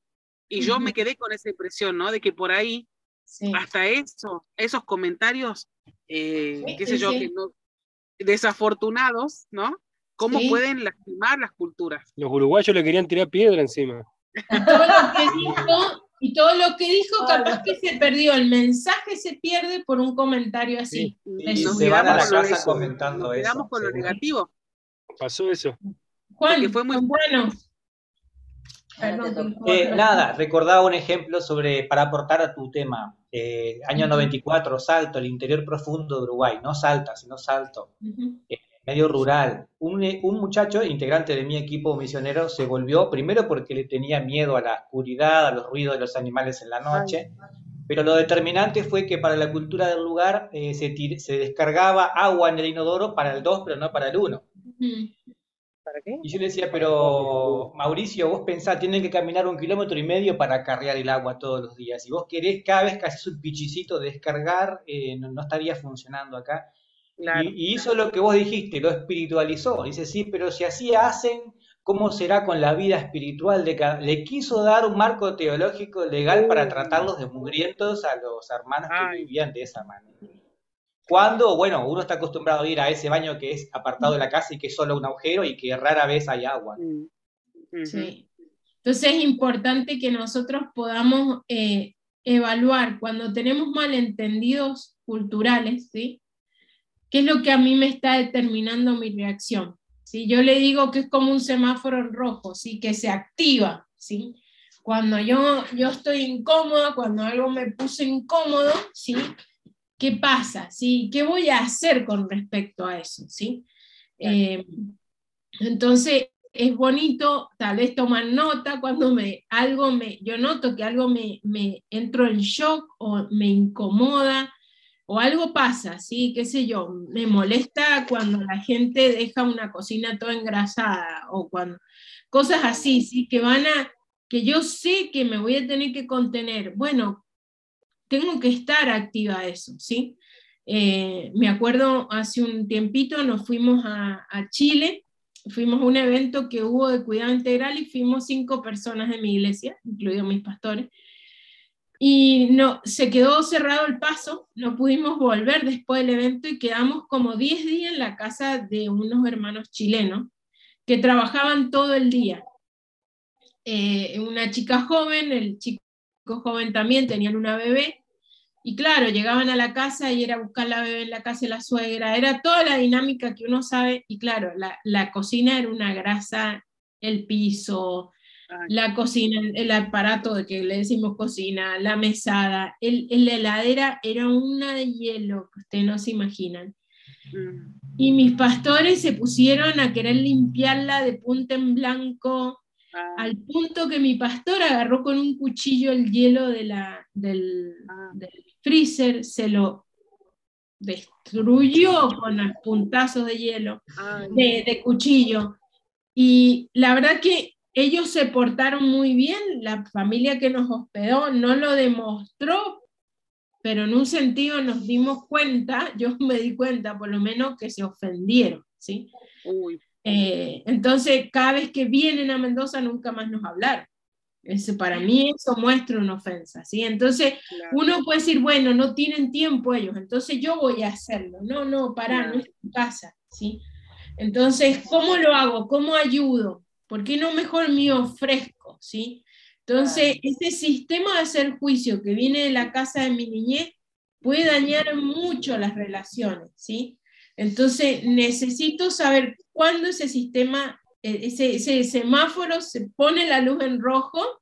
y yo me quedé con esa impresión, ¿no? De que por ahí, Sí. hasta eso, esos comentarios, eh, Sí, qué sé sí, yo, sí. que no, desafortunados, ¿no? ¿Cómo Sí. pueden lastimar las culturas? Los uruguayos le querían tirar piedra encima. Y todo lo que dijo, y todo lo que dijo, Hola. capaz que se perdió. El mensaje se pierde por un comentario así. Y Nos se van a la con casa eso, comentando nos eso. quedamos con lo negativo. Pasó eso. Juan, fue muy toca. Eh, nada, recordaba un ejemplo sobre, para aportar a tu tema, eh, año Ujú. 94, Salto, el interior profundo de Uruguay, no Salta, sino Salto. Medio rural. Un, eh, un muchacho, integrante de mi equipo misionero, se volvió, primero porque le tenía miedo a la oscuridad, a los ruidos de los animales en la noche, pero lo determinante fue que para la cultura del lugar eh, se, se descargaba agua en el inodoro para el 2, pero no para el 1. Ujú. ¿Para qué? Y yo le decía, pero Mauricio, vos pensás, tienen que caminar un kilómetro y medio para carrear el agua todos los días. Si vos querés cada vez que haces un pichicito de descargar, eh, no, no estaría funcionando acá. Claro. Y, y hizo lo que vos dijiste, lo espiritualizó. Dice, sí, pero si así hacen, ¿cómo será con la vida espiritual de cada... Le quiso dar un marco teológico legal para tratarlos de mugrientos a los hermanos que vivían de esa manera. Cuando, bueno, uno está acostumbrado a ir a ese baño que es apartado de la casa y que es solo un agujero y que rara vez hay agua. Mm. Sí. Entonces es importante que nosotros podamos eh, evaluar cuando tenemos malentendidos culturales, ¿sí? ¿Qué es lo que a mí me está determinando mi reacción? Si yo le digo que es como un semáforo en rojo, ¿sí? Que se activa, ¿sí? Cuando yo, yo estoy incómoda, cuando algo me puso incómodo, ¿sí? ¿Qué pasa? ¿Sí? ¿Qué voy a hacer con respecto a eso? ¿sí? Eh, entonces, es bonito tal vez tomar nota cuando me, algo me, yo noto que algo me, me entro en shock o me incomoda o algo pasa, ¿sí? ¿Qué sé yo? Me molesta cuando la gente deja una cocina toda engrasada o cuando cosas así, ¿sí? Que van a, que yo sé que me voy a tener que contener. Bueno, tengo que estar activa eso, ¿sí? Eh, me acuerdo hace un tiempito nos fuimos a Chile fuimos a un evento que hubo de cuidado integral y fuimos cinco personas de mi iglesia, incluidos mis pastores, y no, se quedó cerrado el paso, no pudimos volver después del evento y quedamos como 10 días en la casa de unos hermanos chilenos que trabajaban todo el día. Eh, una chica joven, el chico joven también, tenían una bebé, y claro, llegaban a la casa y era buscar la bebé en la casa de la suegra, era toda la dinámica que uno sabe, y claro, la, la cocina era una grasa, el piso. La cocina, el aparato de que le decimos cocina, la mesada, el, el- la heladera era una de hielo, que ustedes no se imaginan. Y mis pastores se pusieron a querer limpiarla de punta en blanco, ah. al punto que mi pastor agarró con un cuchillo el hielo de la, del, ah. del freezer, se lo destruyó con los puntazos de hielo, de, de, cuchillo. Y la verdad que ellos se portaron muy bien, la familia que nos hospedó no lo demostró, pero en un sentido nos dimos cuenta, yo me di cuenta por lo menos que se ofendieron, ¿sí? Eh, entonces, cada vez que vienen a Mendoza nunca más nos hablaron. Ese, para mí eso muestra una ofensa, ¿sí? Entonces, uno puede decir, bueno, no tienen tiempo ellos, entonces yo voy a hacerlo. No, no, para, no es tu casa, ¿sí? Entonces, ¿cómo lo hago? ¿Cómo ayudo? ¿Por qué no mejor me ofrezco, ¿sí? Entonces, ese sistema de hacer juicio que viene de la casa de mi niñez puede dañar mucho las relaciones, ¿sí? Entonces, necesito saber cuándo ese sistema, e, ese, ese semáforo se pone la luz en rojo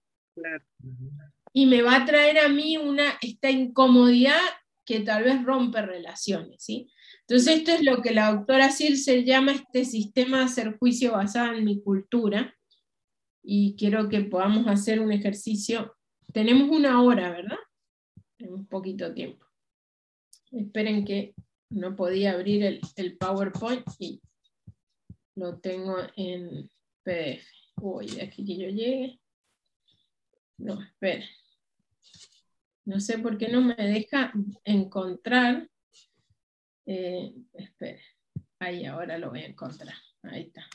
y me va a traer a mí una, esta incomodidad que tal vez rompe relaciones, ¿sí? Entonces, esto es lo que la doctora se llama este sistema de hacer juicio basado en mi cultura, y quiero que podamos hacer un ejercicio. Tenemos una hora, ¿verdad? un poquito tiempo. Esperen que no podía abrir el, el PowerPoint y lo tengo en PDF. Uy, de aquí que yo llegue. No, esperen. No sé por qué no me deja encontrar. Eh, esperen. Ahí ahora lo voy a encontrar. Ahí está.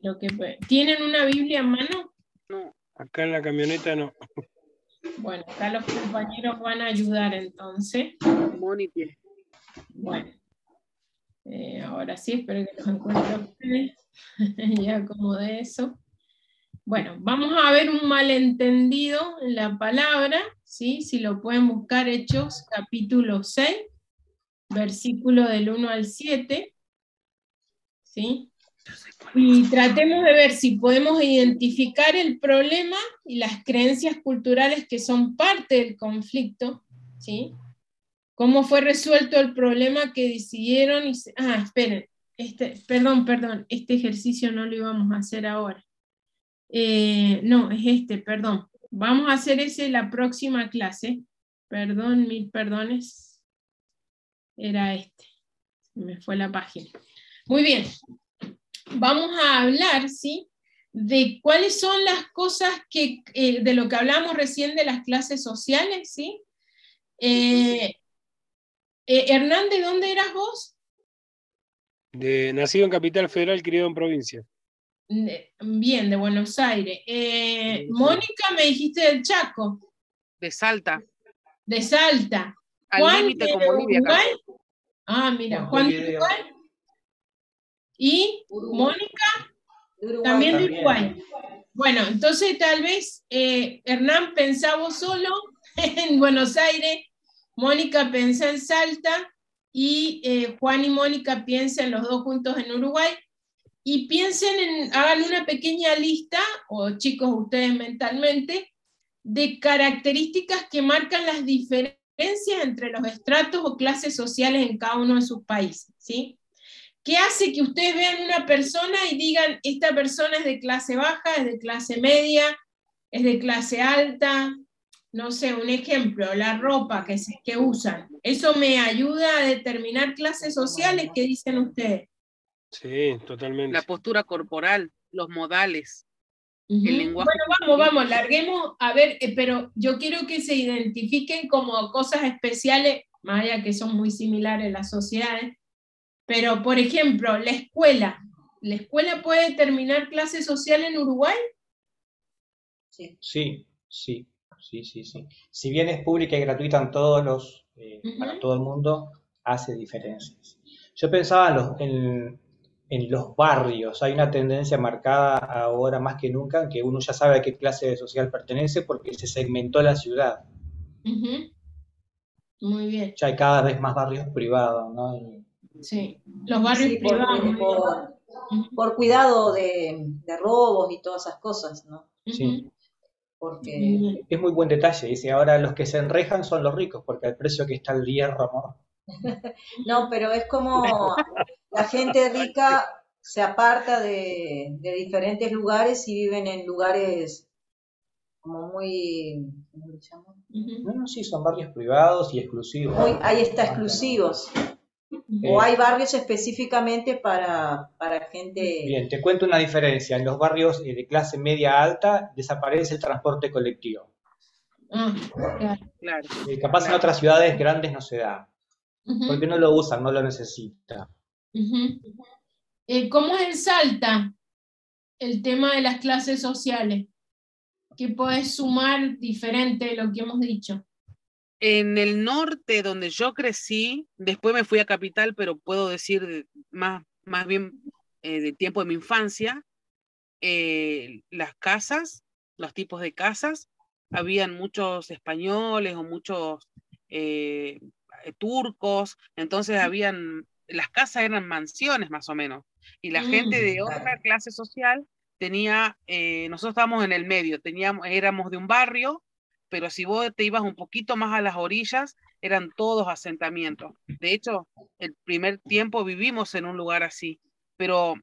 Lo que, ¿Tienen una Biblia en mano? No, acá en la camioneta no. Bueno, acá los compañeros van a ayudar entonces. Bueno, eh, ahora sí, espero que los encuentren ustedes. ya como de eso. Bueno, vamos a ver un malentendido en la palabra, ¿sí? si lo pueden buscar, Hechos capítulo 6, versículo del 1 al 7. ¿sí? Y tratemos de ver si podemos identificar el problema y las creencias culturales que son parte del conflicto, ¿sí? ¿Cómo fue resuelto el problema que decidieron? Ah, esperen, este, perdón, perdón, este ejercicio no lo íbamos a hacer ahora. Eh, no, es este, perdón. Vamos a hacer ese la próxima clase. Perdón, mil perdones. Era este. Me fue la página. Muy bien vamos a hablar, ¿sí? De cuáles son las cosas que, eh, de lo que hablamos recién de las clases sociales, ¿sí? Eh, eh, Hernán, ¿de dónde eras vos? De, nacido en Capital Federal, criado en provincia. Bien, de Buenos Aires. Mónica, me dijiste del Chaco. De Salta. De Salta. Al límite con Bolivia. Ah, mira, Juan de Uruguay. Y Mónica, también de Uruguay. Bueno, entonces tal vez eh, Hernán pensaba solo en Buenos Aires, Mónica pensó en Salta y eh, Juan y Mónica piensan los dos juntos en Uruguay. Y piensen en, hagan una pequeña lista, o chicos ustedes mentalmente, de características que marcan las diferencias entre los estratos o clases sociales en cada uno de sus países. ¿sí? ¿Qué hace que ustedes vean una persona y digan, esta persona es de clase baja, es de clase media, es de clase alta? No sé, un ejemplo, la ropa que, se, que usan. ¿Eso me ayuda a determinar clases sociales? ¿Qué dicen ustedes? Sí, totalmente. La postura corporal, los modales. El lenguaje. Bueno, vamos, vamos, larguemos. A ver, eh, pero yo quiero que se identifiquen como cosas especiales, más allá que son muy similares las sociedades, pero, por ejemplo, la escuela. ¿La escuela puede terminar clase social en Uruguay? Sí. Sí, sí, sí, sí, sí. Si bien es pública y gratuita en todos los, eh, para todo el mundo, hace diferencias. Yo pensaba en los, barrios. Hay una tendencia marcada ahora más que nunca en que uno ya sabe a qué clase social pertenece porque se segmentó la ciudad. Muy bien. Ya hay cada vez más barrios privados, ¿no? Sí, los barrios privados. Por, cuidado de, robos y todas esas cosas, ¿no? Sí. Porque... Es muy buen detalle, dice, ahora los que se enrejan son los ricos, porque al precio que está el hierro, ¿no? no, pero es como la gente rica se aparta de, de diferentes lugares y viven en lugares como muy, ¿cómo le llaman? No, no, sí, son barrios privados y exclusivos. Muy, ahí está, exclusivos. O Eh, hay barrios específicamente para, para gente... Bien, te cuento una diferencia. En los barrios eh, de clase media alta desaparece el transporte colectivo. Ah, claro. Claro. Eh, capaz en otras ciudades grandes no se da, porque no lo usan, no lo necesitan. Eh, ¿Cómo es en Salta el tema de las clases sociales? ¿Qué podés sumar diferente de lo que hemos dicho? En el norte, donde yo crecí, después me fui a Capital, pero puedo decir de- más, más bien eh, del tiempo de mi infancia, eh, las casas, los tipos de casas, habían muchos españoles o muchos eh, turcos, entonces habían, las casas eran mansiones más o menos, y la gente de Mm, otra claro. clase social tenía, eh, nosotros estábamos en el medio, teníamos, éramos de un barrio, pero si vos te ibas un poquito más a las orillas, eran todos asentamientos. De hecho, el primer tiempo vivimos en un lugar así, pero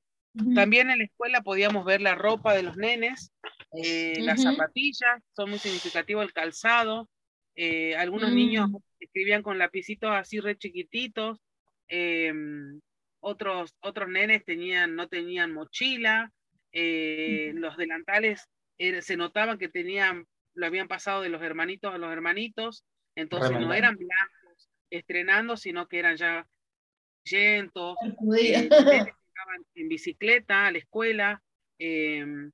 también en la escuela podíamos ver la ropa de los nenes, eh, las zapatillas, son muy significativos el calzado. eh, algunos Mm. niños escribían con lapicitos así re chiquititos. Em, otros, otros nenes tenían, no tenían mochila. eh, los delantales eh, se notaban que tenían, lo habían pasado de los hermanitos a los hermanitos. Entonces no eran blancos estrenando, sino que eran ya llentos. Sacudida. eh, en bicicleta a la escuela. em,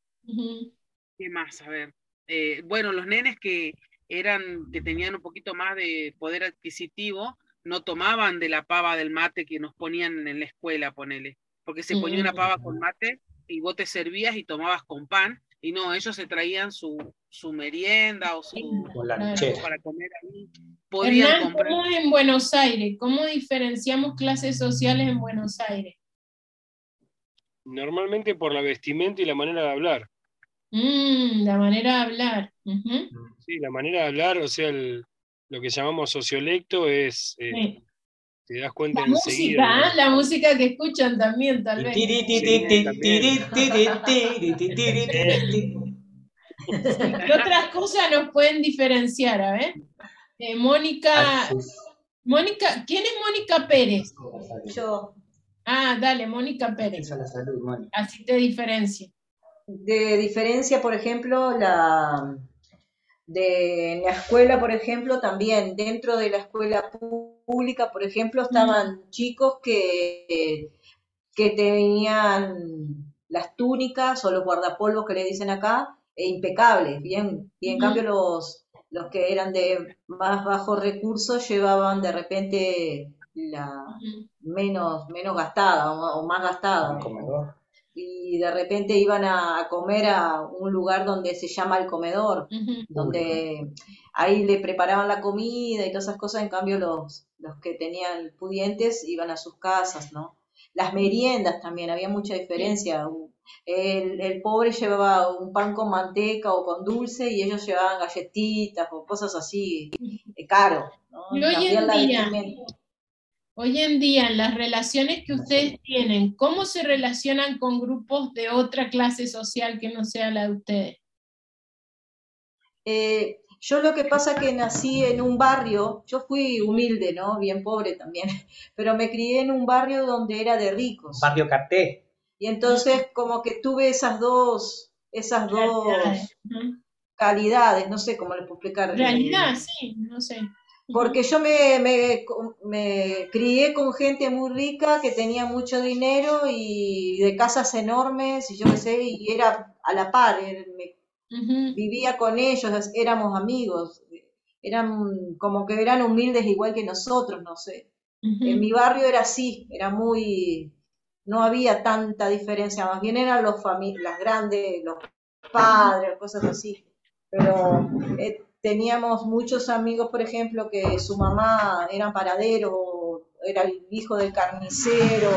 ¿Qué más? A ver. bueno, los nenes que eran, que tenían un poquito más de poder adquisitivo, no tomaban de la pava del mate que nos ponían en la escuela, ponele. Porque se ponía una pava con mate y vos te servías y tomabas con pan, y no, ellos se traían su, su merienda o su Claro. para comer ahí. Podían Hernán, comprar. ¿cómo es en Buenos Aires? ¿Cómo diferenciamos clases sociales en Buenos Aires? Normalmente por la vestimenta y la manera de hablar. Mm, la manera de hablar. Sí, la manera de hablar, o sea, el- lo que llamamos sociolecto es, eh, sí. te das cuenta La enseguida. música, ¿no? ¿ah? la música que escuchan también, tal vez. ¿Qué otras cosas nos pueden diferenciar? A ver. Eh, Mónica, Mónica, ¿quién es Mónica Pérez? Yo, Ah, dale, Mónica Pérez. La salud. Así te diferencia. de diferencia, por ejemplo, la de en la escuela, por ejemplo, también dentro de la escuela pública, por ejemplo, estaban chicos que, que tenían las túnicas o los guardapolvos que le dicen acá, e impecables, bien, y en cambio los, los que eran de más bajos recursos llevaban de repente la menos, menos gastada o, o más gastada. Un comedor. Y de repente iban a, comer a un lugar donde se llama el comedor, donde ahí le preparaban la comida y todas esas cosas, en cambio los, los que tenían pudientes iban a sus casas, ¿no? Las meriendas también, había mucha diferencia. El, el pobre llevaba un pan con manteca o con dulce y ellos llevaban galletitas o cosas así, eh, caro, ¿no? Y hoy en día. Hoy en día, en las relaciones que ustedes tienen, ¿cómo se relacionan con grupos de otra clase social que no sea la de ustedes? Eh, yo lo que pasa que nací en un barrio, yo fui humilde, ¿no? Bien pobre también, pero me crié en un barrio donde era de ricos. Barrio Caté. Y entonces como que tuve esas dos, esas dos Ujú. calidades, no sé cómo les puedo explicar. Realidad, sí, no sé. Porque yo me, me, me crié con gente muy rica que tenía mucho dinero y de casas enormes y yo qué sé, y era a la par, Ujú. vivía con ellos, éramos amigos, eran como que eran humildes igual que nosotros, no sé. En mi barrio era así, era muy, no había tanta diferencia, más bien eran los las grandes, los padres, cosas así. Pero eh, teníamos muchos amigos, por ejemplo, que su mamá era paradero, era el hijo del carnicero,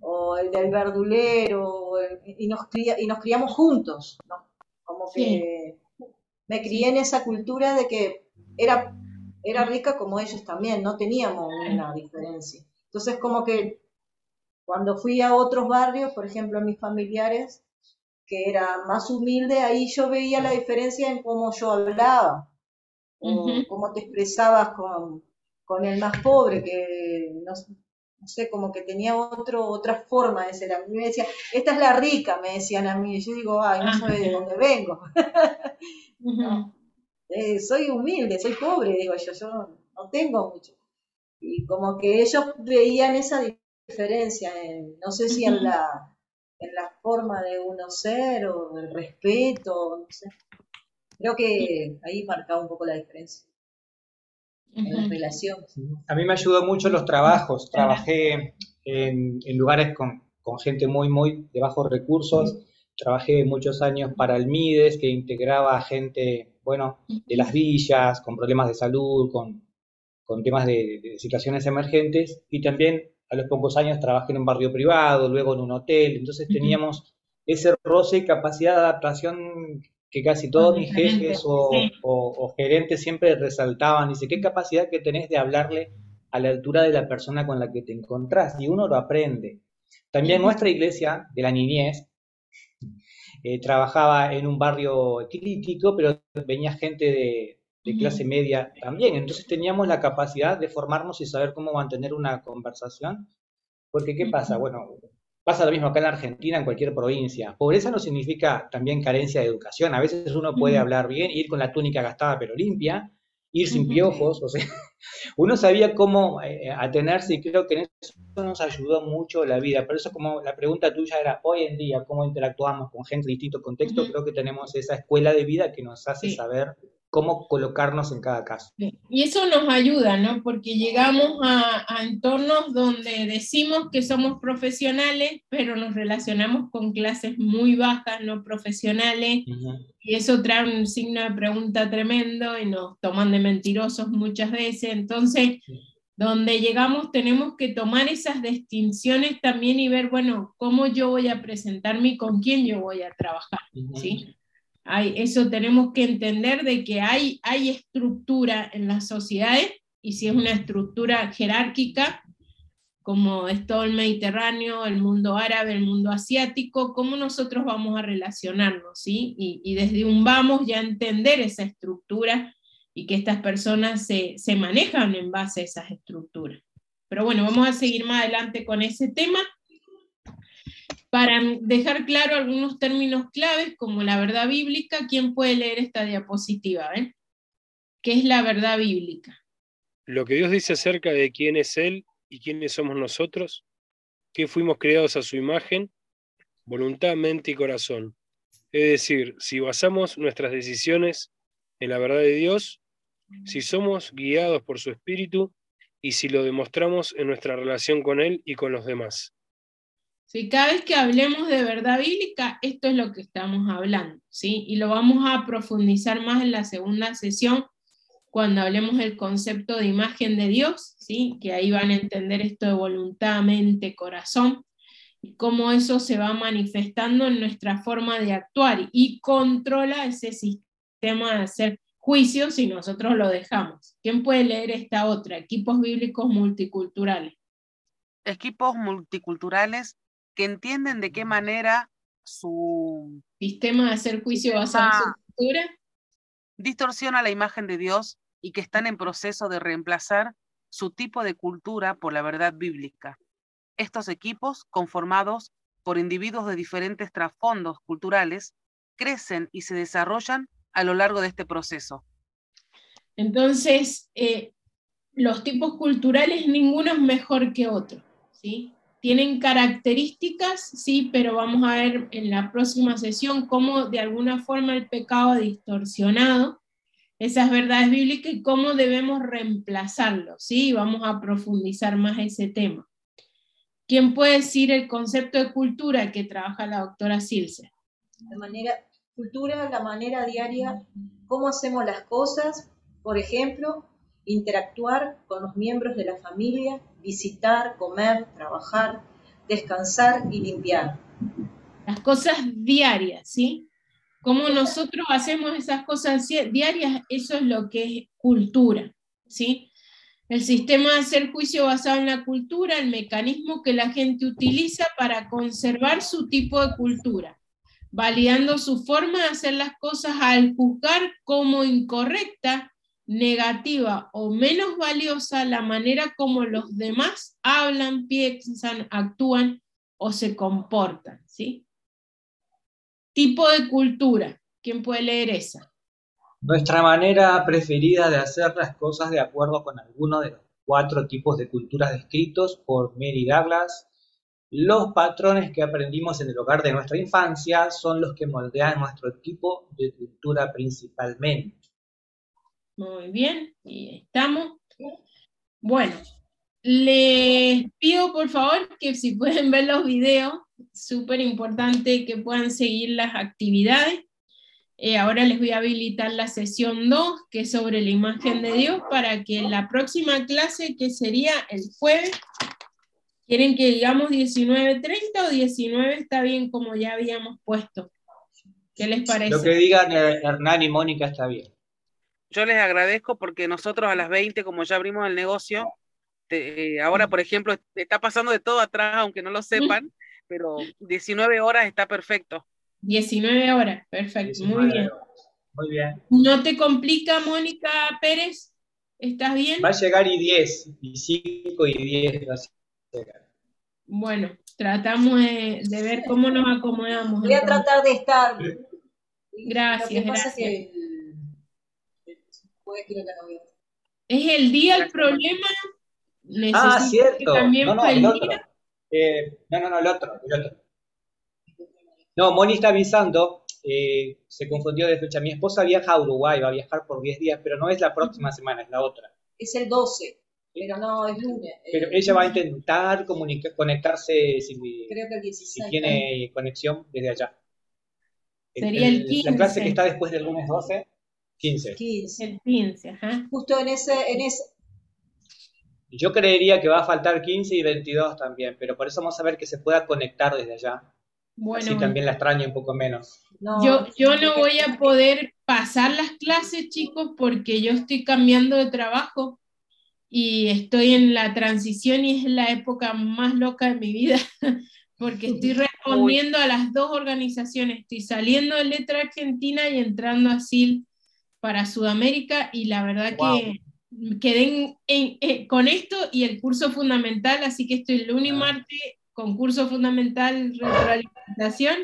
o el del verdulero, o el- y, nos cría- y nos criamos juntos, ¿no? Como que me crié en esa cultura de que era, era rica como ellos también, no teníamos una diferencia. Entonces como que Cuando fui a otros barrios, por ejemplo, a mis familiares, que era más humilde, ahí yo veía la diferencia en cómo yo hablaba, o cómo te expresabas con, con el más pobre, que no, sé, como que tenía otro, otra forma de ser. A mí me decía, esta es la rica, me decían a mí. Y yo digo, ay, no sabes de dónde vengo. Eh, soy humilde, soy pobre, digo yo, yo no tengo mucho. Y como que ellos veían esa diferencia, no sé si en la, en la forma de uno ser o el respeto, no sé. Creo que ahí marcaba un poco la diferencia en las relaciones. A mí me ayudó mucho los trabajos. Trabajé en, lugares con, gente muy, muy de bajos recursos. Trabajé muchos años para el MIDES, que integraba a gente, bueno, de las villas, con problemas de salud, con, temas de, de, situaciones emergentes. Y también a los pocos años trabajé en un barrio privado, luego en un hotel. Entonces teníamos ese roce y capacidad de adaptación que casi todos mis jefes o, gerentes siempre resaltaban, dice, qué capacidad que tenés de hablarle a la altura de la persona con la que te encontrás, y uno lo aprende. También nuestra iglesia de la niñez eh, trabajaba en un barrio crítico, pero venía gente de, de clase media también, entonces teníamos la capacidad de formarnos y saber cómo mantener una conversación, porque ¿qué pasa? Bueno, Pasa lo mismo acá en la Argentina, en cualquier provincia. Pobreza no significa también carencia de educación. A veces uno puede hablar bien, ir con la túnica gastada pero limpia, ir sin piojos, o sea, uno sabía cómo eh, atenerse y creo que en eso nos ayudó mucho la vida. Por eso como la pregunta tuya era, hoy en día, cómo interactuamos con gente de distintos contextos, creo que tenemos esa escuela de vida que nos hace saber cómo colocarnos en cada caso. Y eso nos ayuda, ¿no? Porque llegamos a, entornos donde decimos que somos profesionales, pero nos relacionamos con clases muy bajas, no profesionales, y eso trae un signo de pregunta tremendo y nos toman de mentirosos muchas veces. Entonces, donde llegamos tenemos que tomar esas distinciones también y ver, bueno, cómo yo voy a presentarme y con quién yo voy a trabajar, ¿sí? Eso tenemos que entender de que hay, hay estructura en las sociedades y si es una estructura jerárquica, como es todo el Mediterráneo, el mundo árabe, el mundo asiático, cómo nosotros vamos a relacionarnos, ¿sí? Y, desde un vamos ya entender esa estructura y que estas personas se, se manejan en base a esas estructuras. Pero bueno, vamos a seguir más adelante con ese tema para dejar claro algunos términos claves como la verdad bíblica, ¿quién puede leer esta diapositiva? Eh? ¿Qué es la verdad bíblica? Lo que Dios dice acerca de quién es Él y quiénes somos nosotros, que fuimos creados a su imagen, voluntad, mente y corazón. Es decir, si basamos nuestras decisiones en la verdad de Dios, si somos guiados por su Espíritu y si lo demostramos en nuestra relación con Él y con los demás. Si cada vez que hablemos de verdad bíblica, esto es lo que estamos hablando, ¿sí? Y lo vamos a profundizar más en la segunda sesión, cuando hablemos del concepto de imagen de Dios, ¿sí? Que ahí van a entender esto de voluntad, mente, corazón, y cómo eso se va manifestando en nuestra forma de actuar y controla ese sistema de hacer juicios si nosotros lo dejamos. ¿Quién puede leer esta otra? Equipos bíblicos multiculturales. Equipos multiculturales que entienden de qué manera su sistema de hacer juicio basado en su cultura distorsiona la imagen de Dios y que están en proceso de reemplazar su tipo de cultura por la verdad bíblica. Estos equipos, conformados por individuos de diferentes trasfondos culturales, crecen y se desarrollan a lo largo de este proceso. Entonces, eh, los tipos culturales, ninguno es mejor que otro, ¿sí? Tienen características, sí, pero vamos a ver en la próxima sesión cómo de alguna forma el pecado ha distorsionado esas verdades bíblicas y cómo debemos reemplazarlo, sí, vamos a profundizar más ese tema. ¿Quién puede decir el concepto de cultura que trabaja la doctora Silce? De manera, cultura, la manera diaria, cómo hacemos las cosas, por ejemplo, interactuar con los miembros de la familia, visitar, comer, trabajar, descansar y limpiar. Las cosas diarias, ¿sí? Como nosotros hacemos esas cosas diarias, eso es lo que es cultura, ¿sí? El sistema de hacer juicio basado en la cultura, el mecanismo que la gente utiliza para conservar su tipo de cultura, validando su forma de hacer las cosas al juzgar como incorrecta, negativa o menos valiosa la manera como los demás hablan, piensan, actúan o se comportan, ¿sí? Tipo de cultura. ¿Quién puede leer esa? Nuestra manera preferida de hacer las cosas de acuerdo con alguno de los cuatro tipos de culturas descritos por Mary Douglas. Los patrones que aprendimos en el hogar de nuestra infancia son los que moldean nuestro tipo de cultura principalmente. Muy bien, y estamos. Bueno, les pido por favor que si pueden ver los videos, súper importante que puedan seguir las actividades. Eh, ahora les voy a habilitar la sesión 2, que es sobre la imagen de Dios, para que en la próxima clase, que sería el jueves, ¿quieren que digamos 19.30 o 19 está bien como ya habíamos puesto? ¿Qué les parece? Lo que digan Hernán y Mónica está bien. Yo les agradezco porque nosotros a las 20, como ya abrimos el negocio, eh, ahora, por ejemplo, está pasando de todo atrás, aunque no lo sepan, pero 19 horas está perfecto. 19 horas, perfecto, muy bien. Muy bien. ¿No te complica, Mónica Pérez? ¿Estás bien? Va a llegar y 10, y 5 y 10 va a llegar. Bueno, tratamos de, ver cómo nos acomodamos. Voy a tratar de estar. Gracias, gracias. Es el día el problema. ah, cierto. También no, no, el otro. Eh, no, no, no, el otro, el otro. No, Moni está avisando, eh, se confundió de fecha. Mi esposa viaja a Uruguay, va a viajar por 10 días, pero no es la próxima semana, es la otra. Es el 12, pero no es lunes. Pero ella va a intentar conectarse si, Creo que el 16, si tiene conexión desde allá. Sería el, 15. La clase que está después del lunes 12, 15. 15. El 15, ajá. Justo en ese, en ese, yo creería que va a faltar 15 y 22 también, pero por eso vamos a ver que se pueda conectar desde allá. Bueno, Así también la extraño un poco menos. yo, yo no voy a poder pasar las clases, chicos, porque yo estoy cambiando de trabajo y estoy en la transición y es la época más loca de mi vida, porque estoy respondiendo a las dos organizaciones. Estoy saliendo de Letra Argentina y entrando a SIL para Sudamérica y la verdad que quedé en, con esto y el curso fundamental, así que estoy lunes y ah. martes con curso fundamental retroalimentación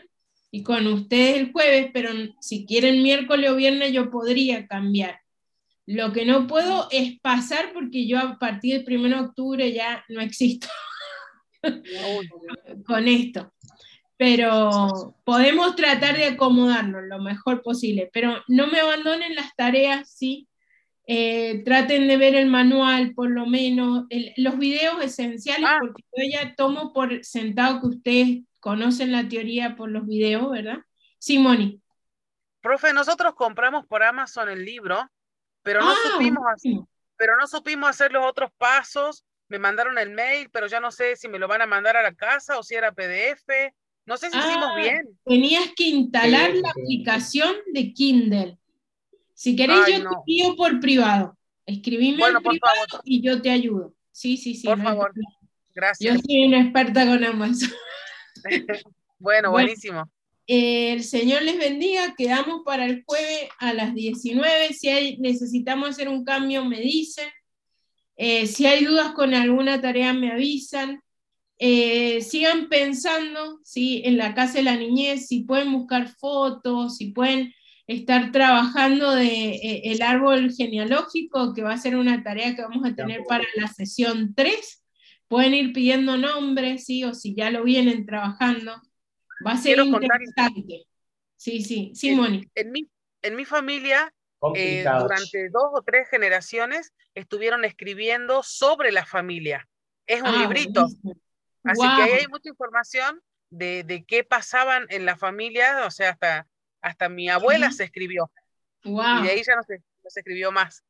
y con ustedes el jueves, pero si quieren miércoles o viernes yo podría cambiar. Lo que no puedo es pasar porque yo a partir del 1 de octubre ya no existo con esto. Pero podemos tratar de acomodarnos lo mejor posible, pero no me abandonen las tareas, sí, eh, traten de ver el manual, por lo menos, los videos esenciales, ah. porque yo ya tomo por sentado que ustedes conocen la teoría por los videos, ¿verdad? Simoni. Profe, nosotros compramos por Amazon el libro, pero no ah, supimos pero no supimos hacer los otros pasos. Me mandaron el mail, pero ya no sé si me lo van a mandar a la casa o si era PDF. No sé si hicimos ah, bien. Tenías que instalar la aplicación de Kindle. Si queréis, yo te envío por privado. Escribime en privado y yo te ayudo. Sí, sí, sí. Por favor. Gracias. Yo soy una experta con Amazon. bueno, buenísimo. el Señor les bendiga. Quedamos para el jueves a las 19. Si hay, necesitamos hacer un cambio, me dicen. Eh, si hay dudas con alguna tarea, me avisan. Eh, sigan pensando ¿sí? en la casa de la niñez, si pueden buscar fotos, si pueden estar trabajando de eh, el árbol genealógico, que va a ser una tarea que vamos a tener para la sesión 3. Pueden ir pidiendo nombres, ¿sí? O si ya lo vienen trabajando. Va a ser interesante. Sí, sí, sí, en, En mi, en mi familia, eh, durante dos o tres generaciones, estuvieron escribiendo sobre la familia. Es un ah, librito. Así que ahí hay mucha información de, de, qué pasaban en la familia, o sea, hasta hasta mi abuela se escribió. Y de ahí ya no se, escribió más.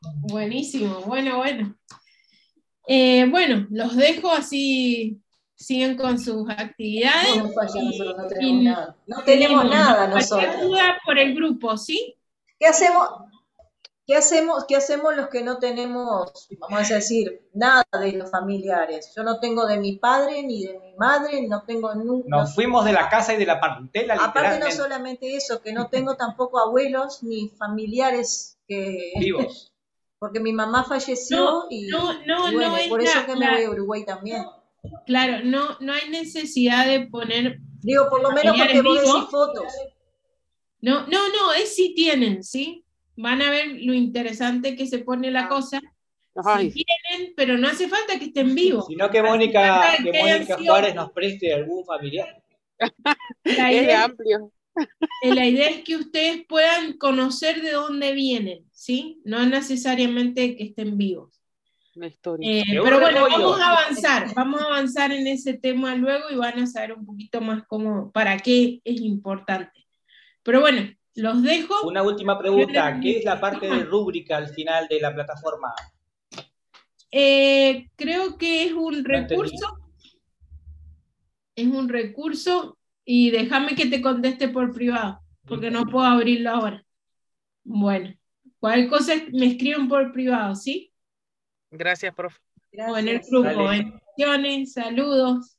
Buenísimo, bueno, bueno. Eh, bueno, los dejo así, siguen con sus actividades. No, no tenemos nada. No tenemos nada nosotros. por el grupo, ¿sí? ¿Qué hacemos? ¿Qué hacemos, ¿Qué hacemos los que no tenemos, vamos a decir, nada de los familiares? Yo no tengo de mi padre ni de mi madre, no tengo nunca. Nos fuimos de la casa y de la parentela, Aparte no solamente eso, que no tengo tampoco abuelos ni familiares que... Vivos. Porque mi mamá falleció No, y, no, no, y bueno, por eso que me voy a Uruguay también. Claro, no, no hay necesidad de poner. Digo, por lo menos porque vos decís fotos. No, no, no, es si tienen, ¿sí? Van a ver lo interesante que se pone la cosa. Ay, Si tienen, pero no hace falta que estén vivos. Sino que Mónica, que Mónica Juárez nos preste algún familiar. La es idea, amplio. eh, la idea es que ustedes puedan conocer de dónde vienen, ¿sí? No necesariamente que estén vivos. Eh, pero bueno, vamos a avanzar, vamos a avanzar en ese tema luego y van a saber un poquito más cómo, para qué es importante. Pero bueno, los dejo. Una última pregunta, ¿qué es la parte de rúbrica al final de la plataforma? Eh, creo que es un No entendí. recurso. Es un recurso y déjame que te conteste por privado, porque no puedo abrirlo ahora. Bueno, cualquier cosa me escriben por privado, ¿sí? Gracias, profe. O en el Gracias. grupo. Bendiciones, saludos.